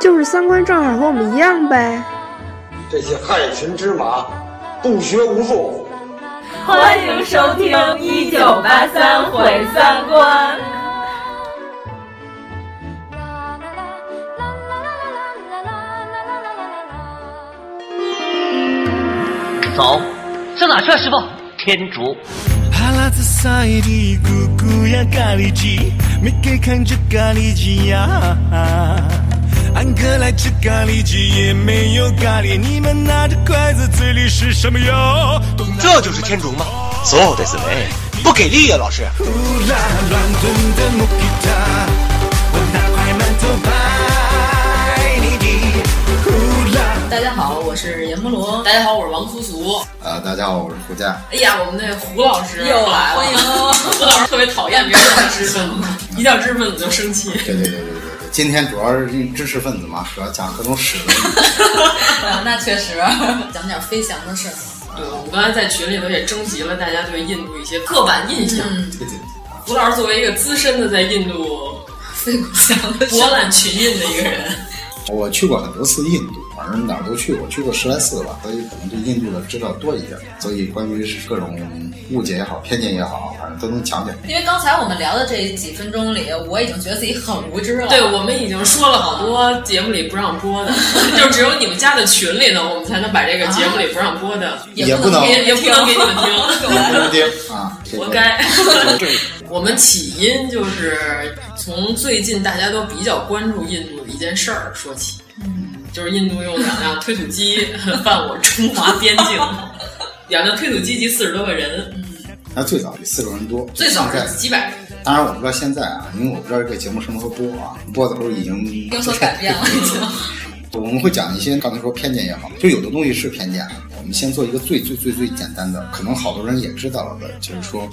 就是三观正好和我们一样呗。这些害群之马，不学无术。欢迎收听《一九八三毁三观》。走，上哪去啊，师傅？天竺。咕咕呀咖喱鸡，没给看这咖喱鸡呀。安哥来吃咖喱鸡，也没有咖喱。你们拿着筷子，嘴里是什么哟？这就是天竺吗？そうですね。不给力呀，老师。呼啦乱炖的木吉他，我拿块馒头拍你的。呼啦。大家好，我是阎摩罗。大家好，我是王苏苏。啊，大家好，我是胡佳。哎呀，我们那胡老师又来了，欢迎。胡老师特别讨厌别人叫知识分子，一叫知识分子就生气。对对对对对对， 今天主要是知识分子嘛，主要讲各种史的。啊，那确实，讲点飞翔的事儿。对，我们刚才在群里头也征集了大家对印度一些刻板印象。对对对。胡老师作为一个资深的在印度飞过翔博览群印的一个人，我去过很多次印度。反正哪儿都去过，去过十来次吧，所以可能对印度的知道多一点。所以关于是各种误解也好、偏见也好，反正都能讲讲。因为刚才我们聊的这几分钟里，我已经觉得自己很无知了。对，我们已经说了好多节目里不让播的，就只有你们家的群里呢，我们才能把这个节目里不让播的也不能也也不能给你们听，也不能听 啊，活该。我们起因就是从最近大家都比较关注印度的一件事儿说起。就是印度用两辆推土机 犯我中华边境，两辆推土机及四十多个人。嗯，那最早比四十人多，最早是几百人。当然我不知道现在啊，因为我不知道这个节目什么时候播啊，播的时候已经有所改变了。我们会讲一些刚才说偏见也好，就有的东西是偏见。我们先做一个最最最最简单的，可能好多人也知道了的，就是说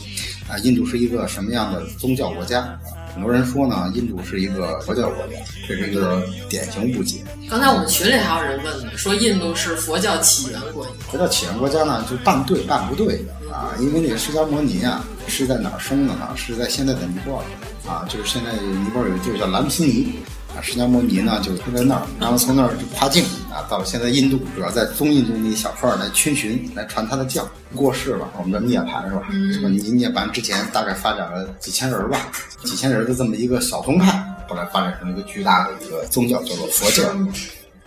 啊，印度是一个什么样的宗教国家？很多人说呢，印度是一个佛教国家，这是一个典型误解。刚才我们群里还有人问呢，说印度是佛教起源国家。佛教起源国家呢，就半对半不对的啊，因为那个释迦摩尼啊，是在哪儿生的呢？是在现在的尼泊尔啊，就是现在尼泊尔有个地儿叫兰斯尼。啊，释迦牟尼呢就住在那儿，然后从那儿就跨境啊，到了现在印度，主要在中印度那一小块来群巡，来传他的教。过世了，我们的涅槃是吧？什么涅涅槃之前大概发展了几千人吧，几千人的这么一个小宗派，后来发展成一个巨大的一个宗教，叫做佛教。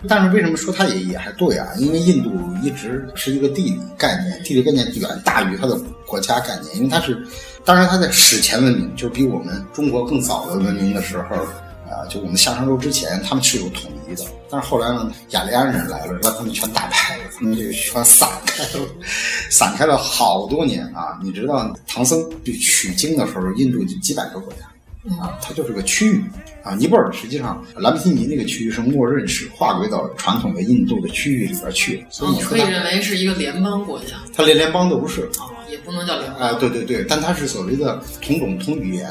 但是为什么说它也也还对啊？因为印度一直是一个地理概念，地理概念远大于它的国家概念，因为它是，当然它在史前文明，就比我们中国更早的文明的时候。啊，就我们夏商周之前，他们是有统一的，但是后来呢，雅利安人来了，把他们全打败了，他们这个全散开了，散开了好多年啊！你知道唐僧去取经的时候，印度就几百个国家啊，它就是个区域啊。尼泊尔实际上兰皮尼那个区域是默认是划归到传统的印度的区域里边去，所以你可以认为是一个联邦国家。它连联邦都不是啊，也不能叫联邦啊。对对对，但它是所谓的同种同语言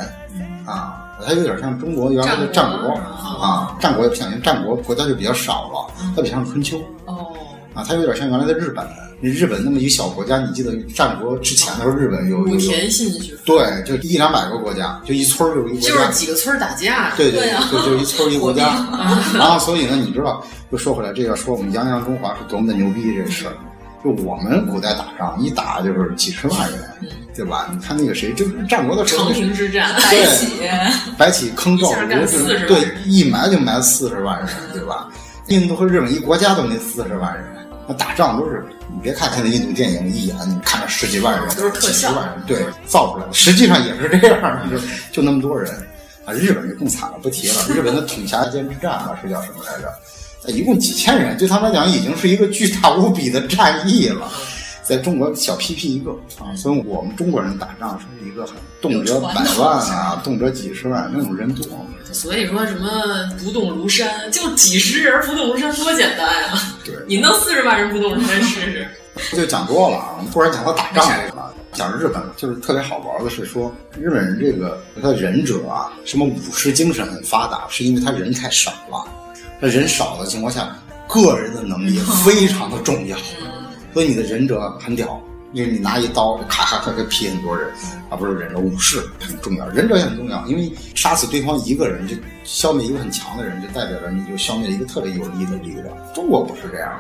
啊。它有点像中国原来的战国啊，战国也不像，因为战国国家就比较少了，它比较像春秋哦啊，它有点像原来的日本，日本那么一个小国家，你记得战国之前的时候，日本有武田信玄对，就一两百个国家，就一村儿就一个国家，就是几个村儿打架，对对，就就一村儿一国家，然后所以呢，你知道，又说回来，这个说我们泱泱中华是多么的牛逼这事儿。就我们古代打仗，一打就是几十万人，对吧？你看那个谁，就是战国的时候，长平之战，白起，白起坑赵国，对，一埋就埋四十万人，对吧？印度和日本一国家都没四十万人，那打仗都是，你别看现在印度电影一眼，你看着十几万人，都是特效，对，造出来的，实际上也是这样，就就那么多人。啊，日本就更惨了，不提了，日本的统辖间之战啊，是叫什么来着？一共几千人，对他们来讲已经是一个巨大无比的战役了。在中国小屁屁一个啊，所以我们中国人打仗是一个动辄百万啊，动辄几十万那种人多。所以说什么不动如山，就几十人不动如山，多简单呀！对，你弄四十万人不动如山试试。就讲多了，我们突然讲到打仗这个了。讲日本就是特别好玩的是说，日本人这个他忍者啊，什么武士精神很发达，是因为他人太少了。那人少的情况下，个人的能力非常的重要，所以你的忍者很屌，因为你拿一刀咔咔咔咔劈很多人，而不是忍者武士很重要，忍者也很重要，因为杀死对方一个人就消灭一个很强的人，就代表着你就消灭了一个特别有力的力量。中国不是这样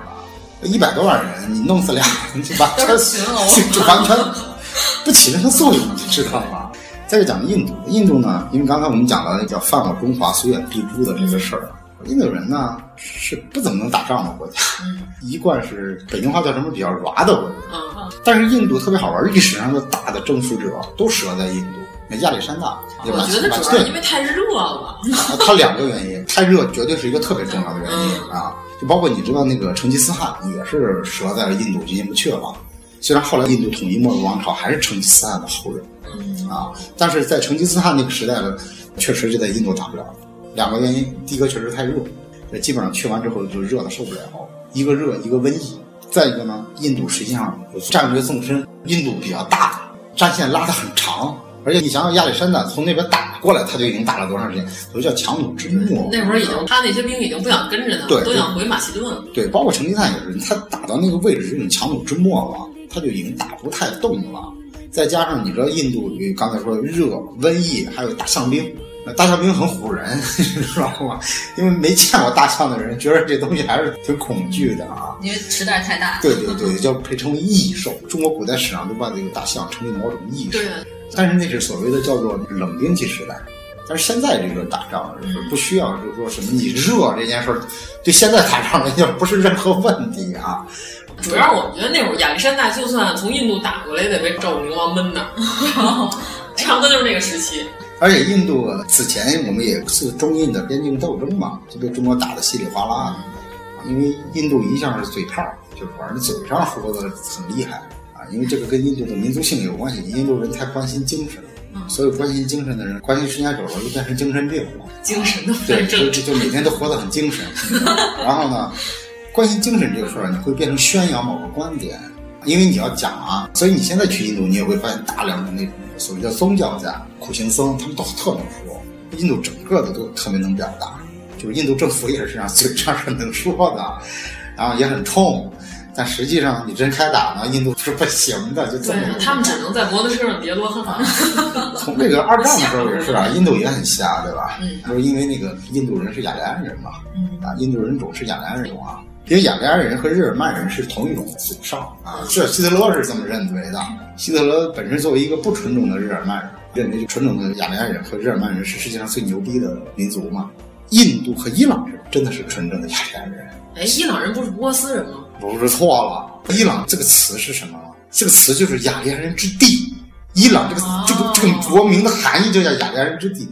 的，一百多万人你弄死俩人就完全就完全不起任何作用，你知道吗？再就讲印度，印度呢，因为刚才我们讲了叫犯我中华，虽远必诛的这个事儿。印度人呢是不怎么能打仗的国家，一贯是北京话叫什么比较软的国家。但是印度特别好玩，历史上的大的征服者都折在印度，亚历山大。我觉得主要因为太热了。它两个原因，太热绝对是一个特别重要的原因啊。就包括你知道那个成吉思汗也是折在了印度，就进不去了。虽然后来印度统一莫卧王朝还是成吉思汗的后人啊，但是在成吉思汗那个时代呢，确实就在印度打不了。两个原因，第一个确实太热，基本上去完之后就热的受不了。一个热，一个瘟疫。再一个呢，印度实际上战略纵深，印度比较大，战线拉得很长。而且你想想，亚历山大从那边打过来，他就已经打了多长时间？都叫强弩之末。那会儿已经，他那些兵已经不想跟着他，都想回马其顿。对，包括成吉思汗也是，他打到那个位置，已经强弩之末了，他就已经打不太动了。再加上你知道，印度刚才说热、瘟疫，还有大象兵。大象兵很唬人，你知道吗？因为没见过大象的人，觉得这东西还是挺恐惧的啊。因为实在太大。对对对，叫被称为异兽。中国古代史上都把这个大象称为某种异兽。对。但是那是所谓的叫做冷兵器时代。但是现在这个打仗是不需要，就是说什么你热这件事儿，对现在打仗来讲不是任何问题啊。主要我觉得那会儿亚历山大就算从印度打过来，也得被赵武灵王闷那儿。差不多就是那个时期。而且印度此前我们也是中印的边境斗争嘛，就被中国打得稀里哗啦的。因为印度一向是嘴炮，就是反正嘴上说的很厉害啊。因为这个跟印度的民族性有关系，印度人太关心精神，所有关心精神的人，关心时间久了就变成精神病了。精神的对，就就每天都活得很精神。然后呢，关心精神这个事儿，你会变成宣扬某个观点，因为你要讲啊。所以你现在去印度，你也会发现大量的那种。所谓叫宗教家、苦行僧，他们都特能说。印度整个的都特别能表达，就是印度政府也是这样，嘴上是能说的，然后也很冲，但实际上你真开打呢，印度是不行的，就这么。他们只能在摩托车上叠罗汉。从这个二战的时候也是啊，印度也很瞎，对吧？嗯。就是因为那个印度人是雅利安人嘛，啊，印度人种是雅利安人种啊。因为雅利安人和日耳曼人是同一种祖上啊，是希特勒是这么认为的。希特勒本身作为一个不纯种的日耳曼人，认为纯种的雅利安人和日耳曼人是世界上最牛逼的民族嘛。印度和伊朗人真的是纯正的雅利安人。哎，伊朗人不是波斯人吗？不是错了。伊朗这个词是什么？这个词就是雅利安人之地。伊朗这个这个这个国名的含义就叫雅利安人之地。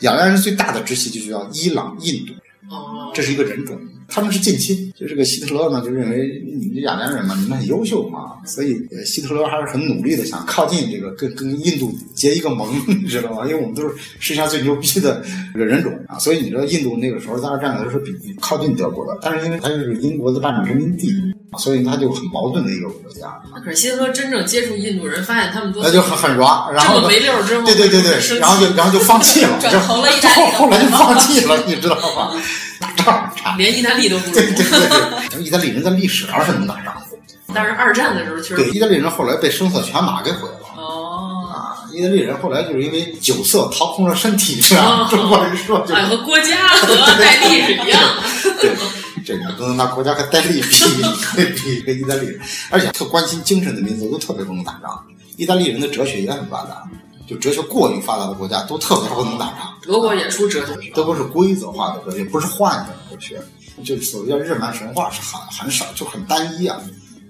雅利安人最大的支系就叫伊朗印度。哦，这是一个人种。他们是近亲，就这个希特勒呢，就认为你们这雅利安人嘛，你们很优秀嘛，所以希特勒还是很努力的想靠近这个跟跟印度结一个盟，你知道吗？因为我们都是世界上最牛逼的这个人种啊，所以你知道印度那个时候在二战的时候是比靠近德国的，但是因为它是英国的半殖民地，所以它就很矛盾的一个国家。可是希特勒真正接触印度人，发现他们都那就很很软，然后没溜之后，对对对对，然后就然后就放弃了，转投了意大利，后来就放弃了，你知道吗？打仗差，连意大利都不如。对对对对，意大利人在历史上是能打仗的。但是二战的时候，确实对意大利人后来被声色犬马给毁了。哦啊，意大利人后来就是因为酒色掏空了身体，是吧？中国人说就和国家和戴笠 是一样。对，这个不能拿国家和戴笠比比跟意大利人，而且特关心精神的民族都特别不能打仗。意大利人的哲学也很发达。就哲学过于发达的国家都特别不能打仗。德国也出哲学，德国是规则化的哲学，不是幻想哲学。就所谓叫日漫神话是很很少，就很单一啊。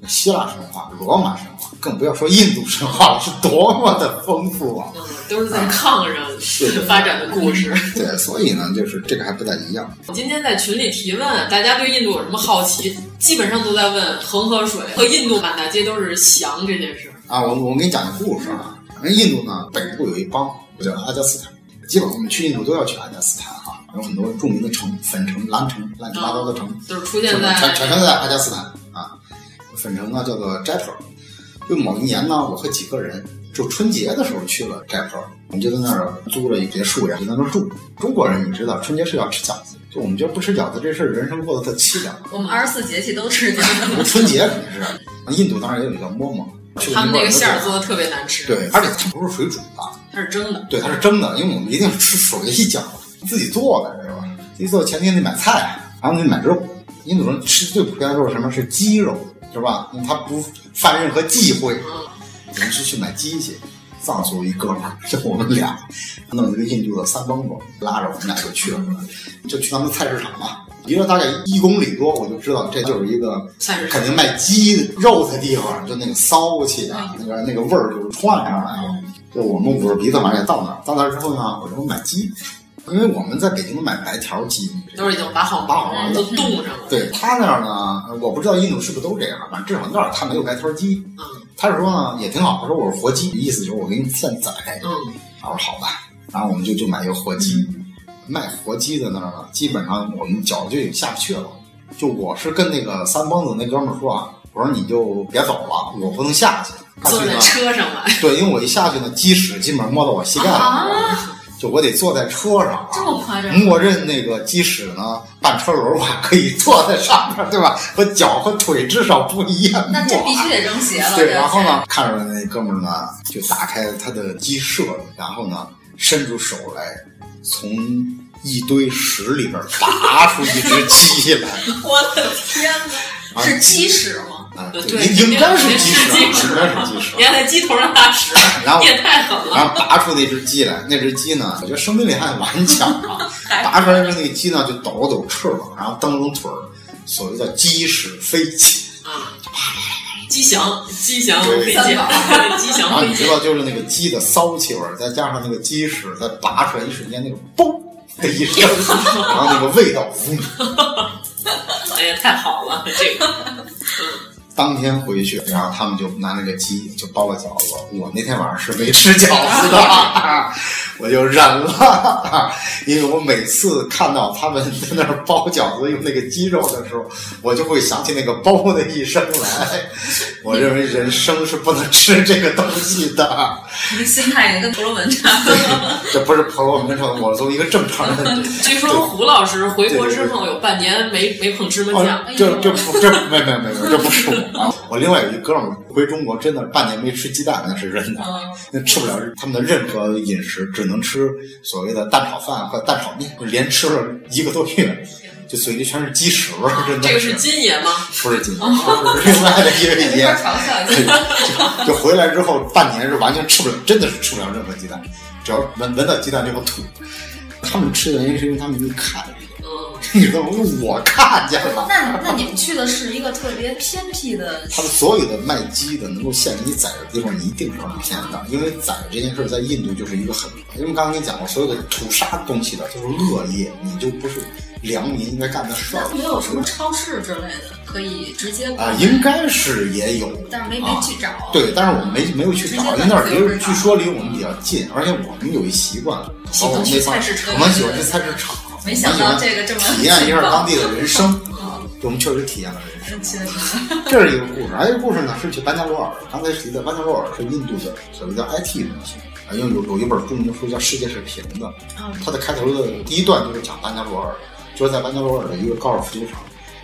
希腊神话、罗马神话，更不要说印度神话了，是多么的丰富啊！都是在炕上发展的故事。对，所以呢，就是这个还不太一样。我今天在群里提问，大家对印度有什么好奇？基本上都在问恒河水和印度满大街都是翔这件事。啊，我我给你讲个故事啊。那印度呢，北部有一邦叫阿加斯坦，基本我们去印度都要去阿加斯坦哈。有很多著名的城，粉城、蓝城，乱七八糟的城，都是出现在全全都在阿加斯坦啊。粉城呢叫做斋普尔，就某一年呢，我和几个人就春节的时候去了斋普尔，我们就在那儿租了一别墅呀，就在那儿住。中国人你知道，春节是要吃饺子，就我们觉得不吃饺子这事儿，人生过得特凄凉。我们二十四节气都吃饺子，春节肯定是。印度当然也有一个馍馍，他们那个馅儿做的特别难吃。对，而且它不是水煮的，它是蒸的。对，它是蒸的，因为我们一定是吃手艺饺，自己做的是吧？自己做前天得买菜，然后得买肉。印度人吃最普遍的肉是什么？是鸡肉，是吧？因为他不犯任何忌讳。我们是去买鸡去，藏族一哥们儿，就我们俩弄一个印度的三蹦子，拉着我们俩就去了，就去他们菜市场嘛。离了大概一公里多，我就知道这就是一个肯定卖鸡肉的地方，就那个骚气啊，那个那个味儿就窜上来了。就我们捂着鼻子马上也到那儿，到那儿之后呢，我说买鸡，因为我们在北京买白条鸡都是已经把好拔好了，都冻上了。对他那儿呢，我不知道印度是不是都这样，反正至少那儿他没有白条鸡。嗯，他是说呢也挺好，他说我是活鸡，意思就是我给你现宰。嗯，他说好吧，然后我们就就买一个活鸡。卖活鸡的那儿呢，基本上我们脚就已经下不去了。就我是跟那个三蹦子那哥们儿说啊，我说你就别走了，我不能下去。坐在车上了。对，因为我一下去呢，鸡屎基本上摸到我膝盖了，就我得坐在车上。这么夸张？默认那个鸡屎呢，半车轮我可以坐在上面，对吧？和脚和腿至少不一样。那这必须得扔鞋了。对，然后呢，看着那哥们儿呢，就打开他的鸡舍，然后呢，伸出手来。从一堆屎里边拔出一只鸡来，我的天哪！是鸡屎吗？啊，对，应该是鸡屎，应该是鸡屎。你看在鸡头上拉屎，然后也太狠了。然后拔出那只鸡来，那只鸡呢，我觉得生命力还顽强啊。拔出来之后，那个鸡呢就抖了抖翅膀，然后蹬了蹬腿儿，所谓叫鸡屎飞起啊，鸡翔，鸡翔飞机，鸡翔。然后你知道，就是那个鸡的骚气味，再加上那个鸡屎在拔出来一瞬间，那个嘣的一声，然后那个味道，哎呀，太好了，这个。当天回去，然后他们就拿那个鸡就包了饺子。我那天晚上是没吃饺子的，我就忍了，因为我每次看到他们在那儿包饺子用那个鸡肉的时候，我就会想起那个“包”的一声来。我认为人生是不能吃这个东西的。你心态跟婆罗门差不多。这不是婆罗门说的，我作为一个正常人。据说胡老师回国之后有半年没没碰芝麻酱。这这不这没没没没这不是我。啊，我另外有一哥们儿回中国，真的半年没吃鸡蛋，那是真的，那吃不了他们的任何饮食，只能吃所谓的蛋炒饭和蛋炒面，连吃了一个多月，就嘴里全是鸡屎味儿，真的。这个是金爷吗？不是金爷，是另外的一个爷。就回来之后半年是完全吃不了，真的是吃不了任何鸡蛋，只要闻闻到鸡蛋就会吐。他们吃的原因是因为他们一看。你知道吗？我看见了。那那你们去的是一个特别偏僻的。他们所有的卖鸡的能够限制你宰的地方，你一定是偏的，因为宰这件事在印度就是一个很，因为刚刚跟你讲过，所有的屠杀东西的就是恶业，你就不是良民应该干的事儿。没有什么超市之类的可以直接啊，应该是也有，但是没没去找。对，但是我们没没有去找，因为那儿离据说离我们比较近，而且我们有一习惯，喜欢去菜市场，我们喜欢去菜市场。没想到这个这么体验一下当地的人生啊！我们确实体验了人生。这是一个故事，还有一个故事呢，是去班加罗尔。刚才提的班加罗尔是印度的所谓叫 IT 的东西啊，因为有有一本著名的书叫《世界是平的》，它的开头的第一段就是讲班加罗尔，就是在班加罗尔的一个高尔夫球场，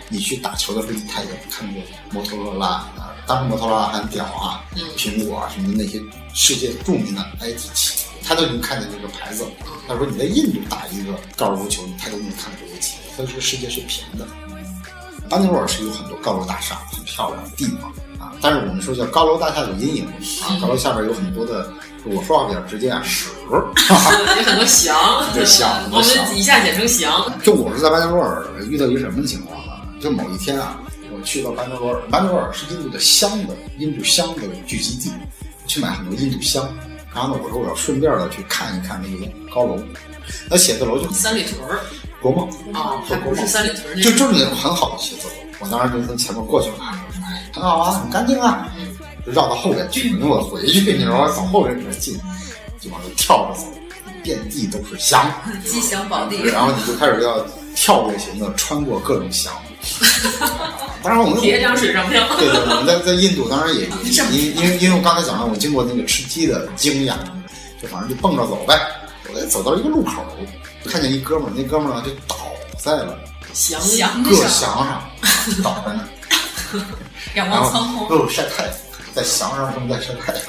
你去打球的时候，你太远看见摩托罗拉啊，当时摩托罗拉很屌啊，苹果啊什么的那些世界著名的 IT 企业。他都能看见那个牌子。他说：“你在印度打一个高尔夫球，他都能看到这个旗。他说：“这个世界是平的。”班加罗尔是有很多高楼大厦、很漂亮的地方啊。但是我们说叫高楼大厦有阴影啊，高楼下边有很多的，我说话比较直接啊，屎，有很多翔，对翔，我们以下简称翔。就我是在班加罗尔遇到一个什么情况呢？就某一天啊，我去到班加罗尔，班加罗尔是印度的香的，印度香的聚集地，去买很多印度香。然后呢，我说我要顺便的去看一看那个高楼，那写字楼就三里屯儿，国贸啊，还不是三里屯就就是那种很好的写字楼。我当时就从前面过去了，哎，很好啊，很干净啊，就绕到后边去，因为我回去，你知道，我走后边比较近，就往那跳着走，遍地都是翔，吉祥宝地。然后你就开始要跳跃型的穿过各种翔。当然我们铁掌水上漂。对对，我们在在印度当然也 因因为因为我刚才讲了，我经过那个吃鸡的经验，就反正就蹦着走呗。我走到一个路口，看见一哥们儿，那哥们儿呢就倒在了翔各翔上，倒在那，仰望苍空，又晒太阳，在翔上正在晒太阳。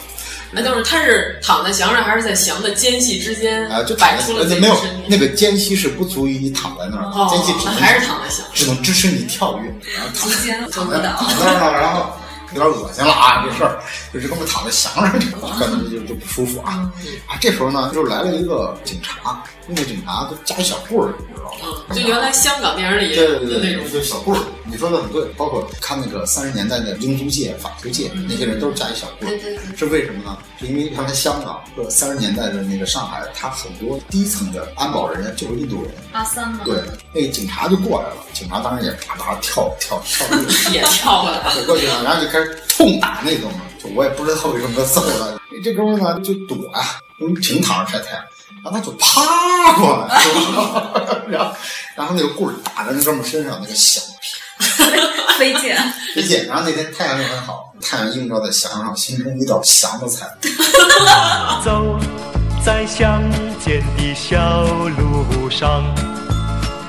那就是他是躺在墙上，还是在墙的间隙之间啊？就摆出了没有那个间隙是不足以你躺在那儿，哦、间隙只能还是躺在墙，只能支持你跳跃，然后躺在躺在躺在那儿，然后有点恶心了啊！这事儿就是根本躺在墙上，可能就就不舒服啊啊！这时候呢，就来了一个警察，那个警察都夹一小棍儿，你知道吗？就原来香港电影里对对对那种就小棍儿。你说的很对，包括看那个三十年代的英租界、法租界，那些人都是夹一小棍儿，是为什么呢？是因为原来香港和三十年代的那个上海，它很多低层的安保人员就是印度人。阿三吗？对，那个警察就过来了，警察当然也啪啪跳跳跳跃，也跳过来了，走过去了，然后就开始痛打那哥们儿，就我也不知道为什么揍他，这哥们儿呢就躲啊，平躺着晒太阳。然后他就趴过来，然后然后那个棍儿打在那哥们身上，那个响 飞溅，飞溅。然后那天太阳又很好，太阳映照在翔上，形成一道翔的彩。走在乡间的小路上，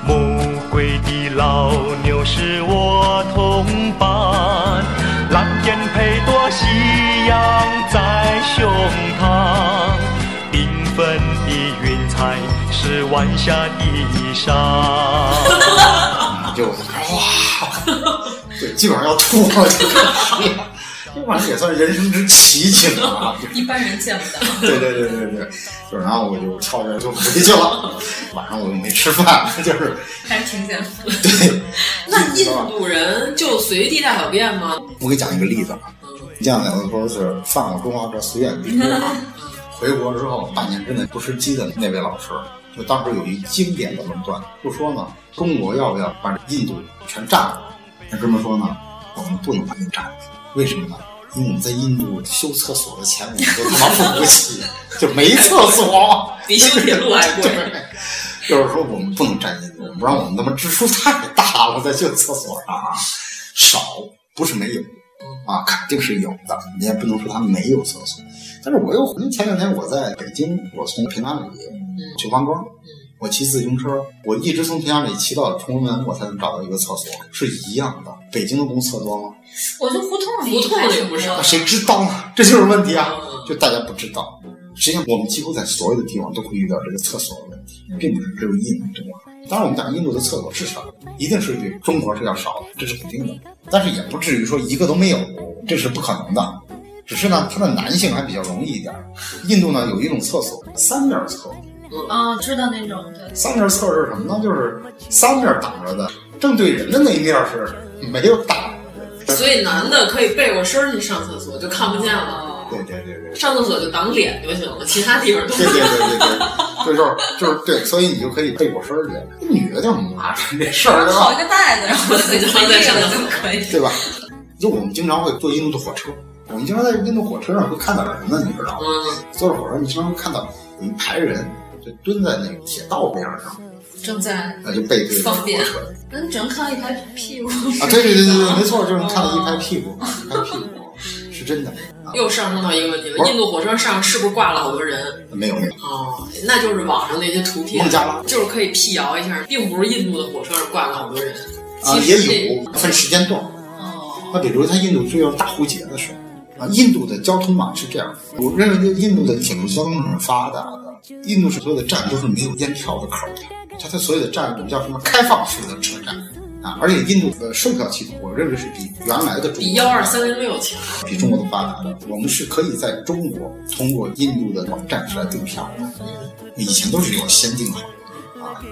暮归的老牛是我同伴，蓝天配朵夕阳在胸膛。缤纷的云彩是晚霞的衣裳，就哇，对，基本上要吐了，这玩意儿也算人生之奇景啊！一般人见不到。对对对对对，就然后我就跳着就回去了，晚上我又没吃饭，就是还是挺简单。对，那印度人就随地大小便吗？我给你讲一个例子啊，这样两个说是犯了中华这随便必脱啊。回国之后，半年之内不吃鸡的那位老师，就当时有一经典的论断，就说呢，中国要不要把印度全占了？那哥们说呢，我们不能把你占了，为什么呢？因为我们在印度修厕所的钱我们都他妈付不起，就没厕所，比修铁路还贵。就是说我们不能占印度，不然我们他妈支出太大了，在修厕所上啊，少不是没有啊，肯定是有的，你也不能说他没有厕所。但是我又，前两天我在北京，我从平安里去观光，我骑自行车，我一直从平安里骑到崇文门，我才能找到一个厕所，是一样的。北京的公厕多吗？我就胡同里，胡同里不是？谁知道呢？这就是问题啊！就大家不知道。实际上，我们几乎在所有的地方都会遇到这个厕所的问题，并不是只有印度。当然，我们讲印度的厕所是少，一定是比中国是要少的，这是肯定的。但是也不至于说一个都没有，这是不可能的。只是呢，它的男性还比较容易一点。印度呢有一种厕所，三面厕。啊，知道那种对。三面厕是什么呢？就是三面挡着的，正对人的那一面是没有挡的。所以男的可以背过身去上厕所，就看不见了。对对对对。上厕所就挡脸就行了，其他地方都。对对对对对，就 就是就是对，所以你就可以背过身去。女的就麻烦这事儿，好一个袋子，然后自己 放在上面就可以，对吧？就我们经常会坐印度的火车。我们经常在印度火车上会看到人呢，你知道吗？坐着火车，你经常会看到有一排人就蹲在那个铁道边上，正在那就背对着方便。那你只能看到一排屁股啊！对对对对对，没错，就是看到一排屁股，一排屁股是真的。又上升到一个问题了，印度火车上是不是挂了好多人？没有没有。哦，那就是网上那些图片，孟加拉就是可以辟谣一下，并不是印度的火车上挂了好多人。啊，也有分时间段。哦。那比如他印度最要大壶节的时候。啊，印度的交通网是这样，我认为就印度的铁路交通是很发达的。印度是所有的站都是没有验票的口的，它的所有的站我们叫什么开放式的车站啊，而且印度的售票系统，我认为是比原来的比幺二三零六强，比中国的发达的。我们是可以在中国通过印度的网站来订票的，以前都是有先订好。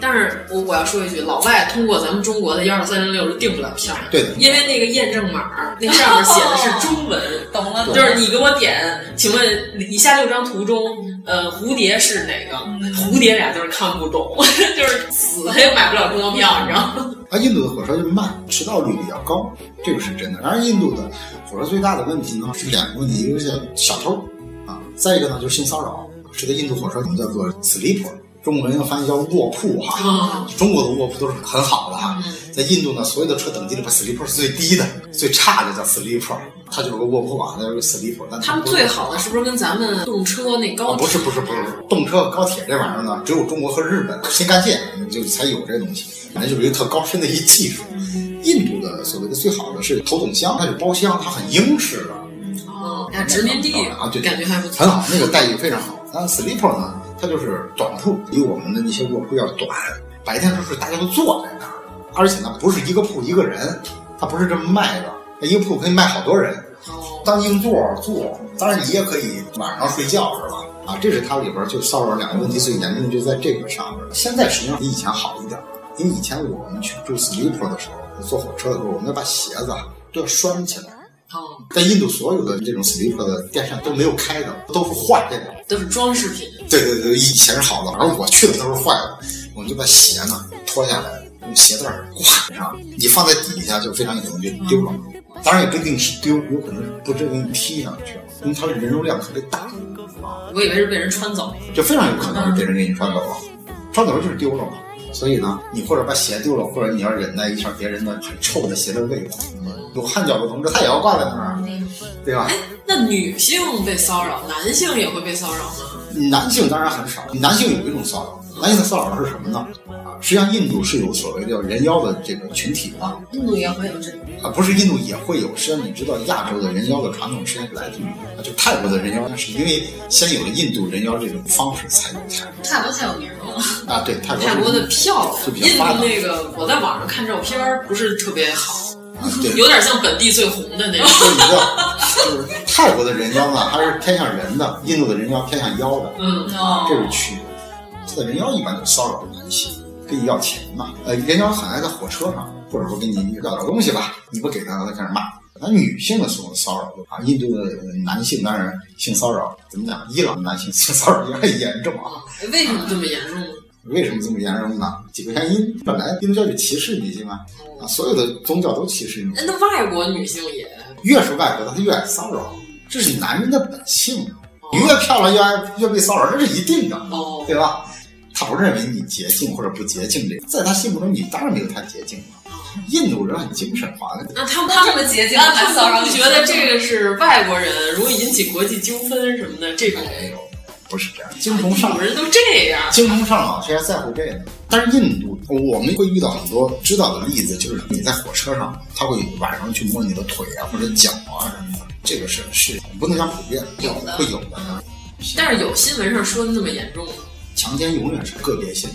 但是我我要说一句，老外通过咱们中国的幺二三零六是订不了票的，对的，因为那个验证码那上面写的是中文，懂了，就是你给我点，请问以下六张图中，呃，蝴蝶是哪个？蝴蝶俩字看不懂，就是死他也买不了中国票，你知道吗？啊，印度的火车就慢，迟到率比较高，这个是真的。然而，印度的火车最大的问题呢是两个问题，一个是小偷啊，再一个呢就是性骚扰。这个印度火车，我们叫做 sleeper。中国人翻译叫卧铺哈，中国的卧铺都是很好的哈，在印度呢，所有的车等级里边，sleeper 是最低的，最差的叫 sleeper，它就是个卧铺啊，它就是个 sleeper。但他们最好的是不是跟咱们动车那高铁？不是不是不是，动车高铁这玩意儿呢，只有中国和日本新干线就才有这东西，反正就是一个特高深的一技术。印度的所谓的最好的是头等舱，它是包厢，它很英式的。哦，殖民地啊，对，感觉还不错，很好，那个待遇非常好。但 sleeper 呢？它就是短铺，比我们的那些卧铺要短。白天都是大家都坐在那儿，而且呢不是一个铺一个人，它不是这么卖的。一个铺可以卖好多人，当硬座坐。当然你也可以晚上睡觉，是吧？啊，这是它里边就骚扰两个问题最严重的就在这个上面。现在实际上比以前好一点，因为以前我们去住 sleeper 的时候，坐火车的时候，我们要把鞋子都要拴起来。哦，在印度所有的这种 sleeper 的电扇都没有开的，都是坏的，都是装饰品。对对对，以前是好的，而我去的都是坏的。我们就把鞋呢脱下来，用鞋带挂上，你放在底下就非常容易就丢了。当然也不一定是丢，有可能是不正给你踢上去了，因为它的人流量特别大。啊，我以为是被人穿走了，就非常有可能是被人给你穿走了，穿走了就是丢了嘛。所以呢，你或者把鞋丢了，或者你要忍耐一下别人的很臭的鞋的味道。有汗脚的同志，他也要挂在那儿，对吧？哎，那女性被骚扰，男性也会被骚扰吗？男性当然很少，男性有一种骚扰，男性的骚扰是什么呢？啊，实际上印度是有所谓的人妖的这个群体的。印度也会有这啊，不是印度也会有。实际上你知道，亚洲的人妖的传统实际上来自于啊，就泰国的人妖，那是因为先有了印度人妖这种方式，才有泰国。泰国才有名了啊，对，泰国泰国的漂亮。印度那个，我在网上看照片不是特别好。对，有点像本地最红的那种。就是泰国的人妖呢，还是偏向人的；印度的人妖偏向妖的。嗯，这是区别。这人妖一般就骚扰男性，跟你要钱嘛。呃，人妖很爱在火车上，或者说给你要点东西吧，你不给他，他开始骂。那女性的所谓骚扰啊，印度的男性当然性骚扰怎么讲？伊朗的男性性骚扰也很严重啊。为什么这么严重呢？为什么这么严重呢？几个原因。本来印度教就歧视女性啊，啊，所有的宗教都歧视女性。那外国女性也越是外国的，她越爱骚扰，这是男人的本性。你越漂亮越爱越被骚扰，这是一定的哦，对吧？他不认为你洁净或者不洁净，这个在他心目中你当然没有他洁净了。印度人很精神化的，那他们他们洁净，他们不觉得这个是外国人容易引起国际纠纷什么的这种没有。不是这样，精虫上人都这样，精虫上脑，谁还在乎这个？但是印度，我们会遇到很多知道的例子，就是你在火车上，他会晚上去摸你的腿啊或者脚啊什么的，这个是是不能讲普遍，有的会有的。但是有新闻上说的那么严重吗？强奸永远是个别性，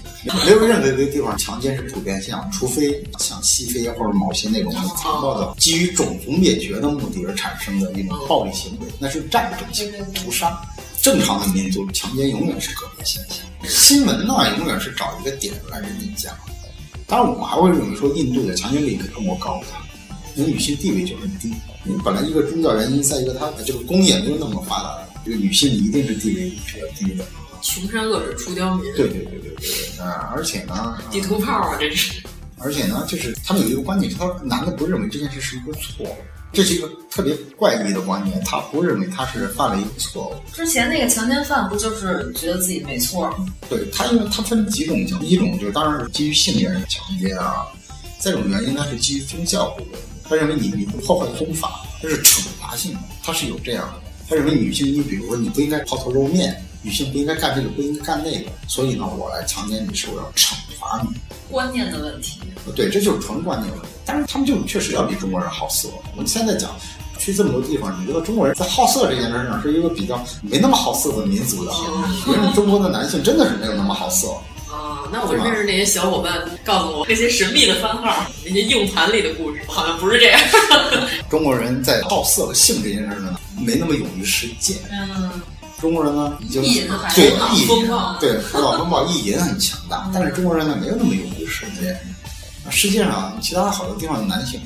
没有任何一个地方强奸是普遍性，除非像西非或者某些那种残暴的基于种族灭绝的目的而产生的一种暴力行为，那是战争性屠杀。正常的民族强奸永远是个别现象，新闻呢永远是找一个点来给你讲。当然，我们还会认为说印度的强奸率比中国高的，因为女性地位就很低。你本来一个宗教原因，再一个它这个工业没有那么发达，这个女性一定是地位比较低的。穷山恶水出刁民。对对对对对，啊，而且呢，地图炮啊，这是。而且呢，就是他们有一个观点，他男的不认为这件事是一个错误。这是一个特别怪异的观念，他不认为他是犯了一个错误。之前那个强奸犯不就是觉得自己没错吗？对他，因为他分几种强，一种就是当然是基于性原因的强奸啊，再一种原因呢是基于宗教他认为你你不破坏宗法，这是惩罚性的，他是有这样的。他认为女性，你比如说你不应该抛头露面，女性不应该干这个，不应该干那个，所以呢，我来强奸你是我要惩罚你。观念的问题。对，这就是纯观念问题。但是他们就确实要比中国人好色。我们现在讲去这么多地方，你觉得中国人在好色这件事上是一个比较没那么好色的民族的。因为中国的男性真的是没有那么好色。啊，那我认识那些小伙伴告诉我那些神秘的番号，那些硬盘里的故事，好像不是这样。中国人在好色和性这件事上没那么勇于实践。嗯。中国人呢，已经对意淫，对头脑风暴、意淫很强大，但是中国人呢，没有那么勇于实践。世界上其他好多地方的男性，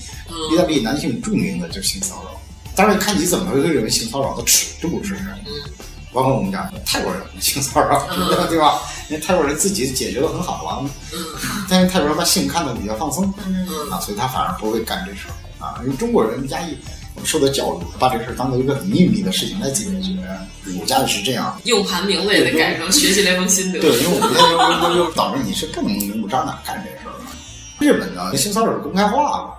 意大利男性著名的就是性骚扰。当然，看你怎么会认为性骚扰的尺度是什么。包括我们讲泰国人性骚扰，对吧？因为泰国人自己解决的很好啊，但是泰国人把性看得比较放松啊，所以他反而不会干这事儿啊。因为中国人压抑，受的教育，把这事儿当做一个很秘密的事情来解决。儒家是这样，用盘名字也得改成学习雷锋心得。对，因为我们又又又导致你是不能明目张胆干这事儿了。日本的性骚扰是公开化了。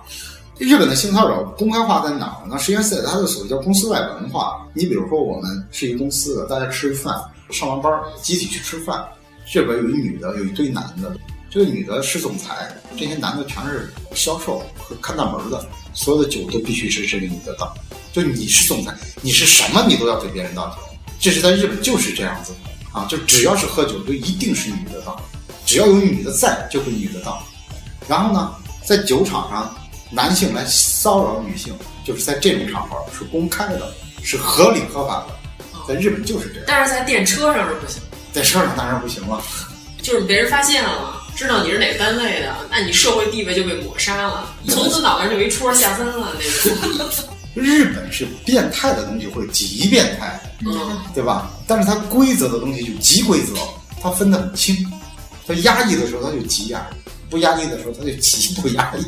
日本的性骚扰公开化在哪儿呢？实际上在它的所谓叫公司外文化。你比如说，我们是一个公司的，大家吃饭，上完班集体去吃饭，这边有一女的，有一堆男的。这个女的是总裁，这些男的全是销售和看大门的，所有的酒都必须是这个女的倒。就你是总裁，你是什么你都要给别人倒酒。这是在日本就是这样子啊，就只要是喝酒，就一定是女的倒，只要有女的在，就会女的倒。然后呢，在酒场上，男性来骚扰女性，就是在这种场合是公开的，是合理合法的。在日本就是这样，但是在电车上是不行，在车上当然不行了，就是别人发现了。知道你是哪个单位的，那你社会地位就被抹杀了，从此脑袋就没戳下分了那种。日本是变态的东西会极变态，嗯，对吧？但是它规则的东西就极规则，它分得很清。它压抑的时候它就极压抑，不压抑的时候他就极不压抑。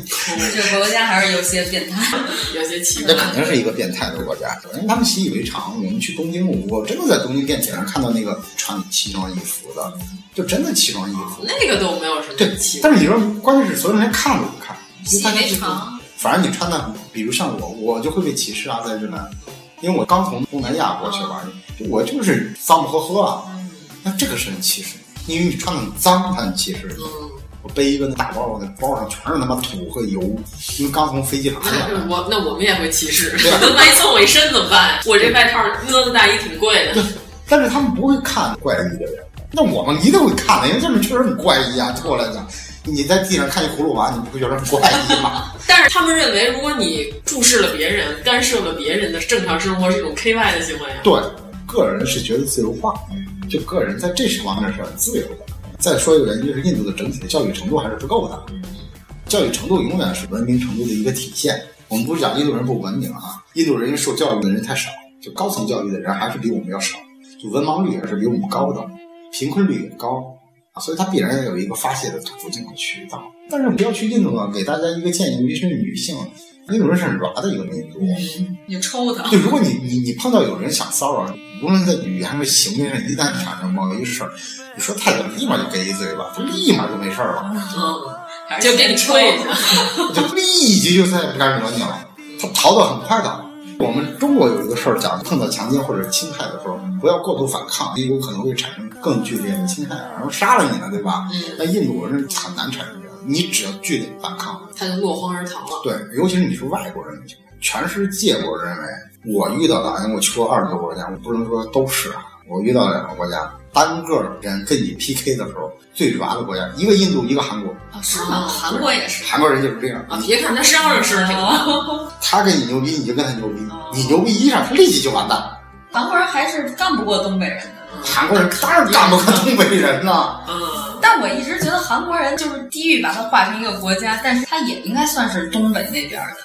这个国家还是有些变态，有些奇怪。那肯定是一个变态的国家，因为他们习以为常。我们去东京，我真的在东京电铁上看到那个穿奇装异服的。就真的奇装异服，那个都没有什么。对，但是你说，关键是所有人连看都不看，习以为常。反正你穿的，比如像我，我就会被歧视啊，在日本，因为我刚从东南亚过去玩，我就是脏不呵呵啊。那这个是很歧视，因为你穿的很脏，他很歧视。我背一个那大包，我那包上全是他妈土和油，因为刚从飞机上来。我那我们也会歧视，万一蹭我一身怎么办？我这外套呢子大衣挺贵的。但是他们不会看怪异的人。那我们一定会看的，因为这们确实很怪异啊。对我来讲，你在地上看一葫芦娃，你不会觉得很怪异吗？但是他们认为，如果你注视了别人，干涉了别人的正常生活，是一种 K Y 的行为。对，个人是觉得自由化，就个人在这方面是很自由的。再说一个原因，就是印度的整体的教育程度还是不够的。教育程度永远是文明程度的一个体现。我们不是讲印度人不文明啊，印度人受教育的人太少，就高层教育的人还是比我们要少，就文盲率也是比我们高的。贫困率也高啊，所以它必然要有一个发泄的途径和渠道。但是不要去印度啊，给大家一个建议，尤其是女性，印度人是很软的一个民族。你抽他？就如果你你你碰到有人想骚扰，无论在语言还是行为上，一旦产生某一事儿，你说太冷，立马就给一嘴巴，就立马就没事儿了。嗯，就给你吹一下，就立即就再也不敢惹你了。他逃得很快的。我们中国有一个事儿讲，碰到强奸或者侵害的时候，不要过度反抗，有可能会产生更剧烈的侵害，然后杀了你了，对吧？嗯。那印度人很难产生这样，你只要剧烈反抗，他就落荒而逃了。对，尤其是你是外国人，全世界我认为，我遇到的，因为我去过二十个国家，我不能说都是啊，我遇到两个国家，单个人跟你 PK 的时候，最软的国家，一个印度，一个韩国。啊，是吗？韩国也是。韩国人就是这样啊，别看他商量是挺多，他跟你牛逼，你就跟他牛逼。你牛逼一上，他立即就完蛋。韩国人还是干不过东北人的。韩国人当然干不过东北人了。嗯。但我一直觉得韩国人就是地域把它划成一个国家，但是他也应该算是东北那边的。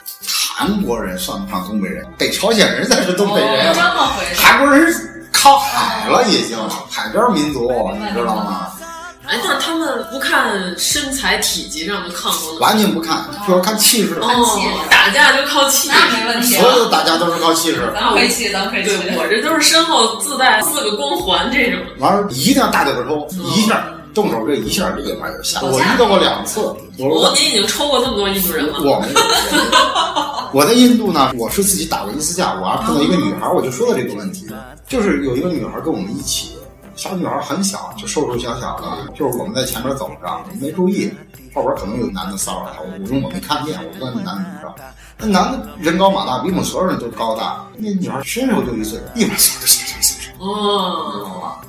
韩国人算不上东北人，北朝鲜人才是东北人。这么回事？韩国人靠海了，已经海边民族，你知道吗？哎，就是他们不看身材体积上的抗衡，完全不看，主要看气势。哦，打架就靠气势，那没问题。所有的打架都是靠气势。咱可以气，咱可以气。对，我这都是身后自带四个光环这种。完了，一定要大脚抽，一下动手这一下就立马就下。我遇到过两次。我您已经抽过这么多印度人了。我没有。我在印度呢，我是自己打过一次架，我还碰到一个女孩，我就说到这个问题，就是有一个女孩跟我们一起。小女孩很小，就瘦瘦小小的，就是我们在前面走着，没注意，后边可能有男的骚扰她，我因为我没看见，我不知道那男的怎么着。那男的人高马大，比我们所有人都高大，那女孩伸手就一嘴，立马嗖嗖嗖嗖嗖，哦，知道吧？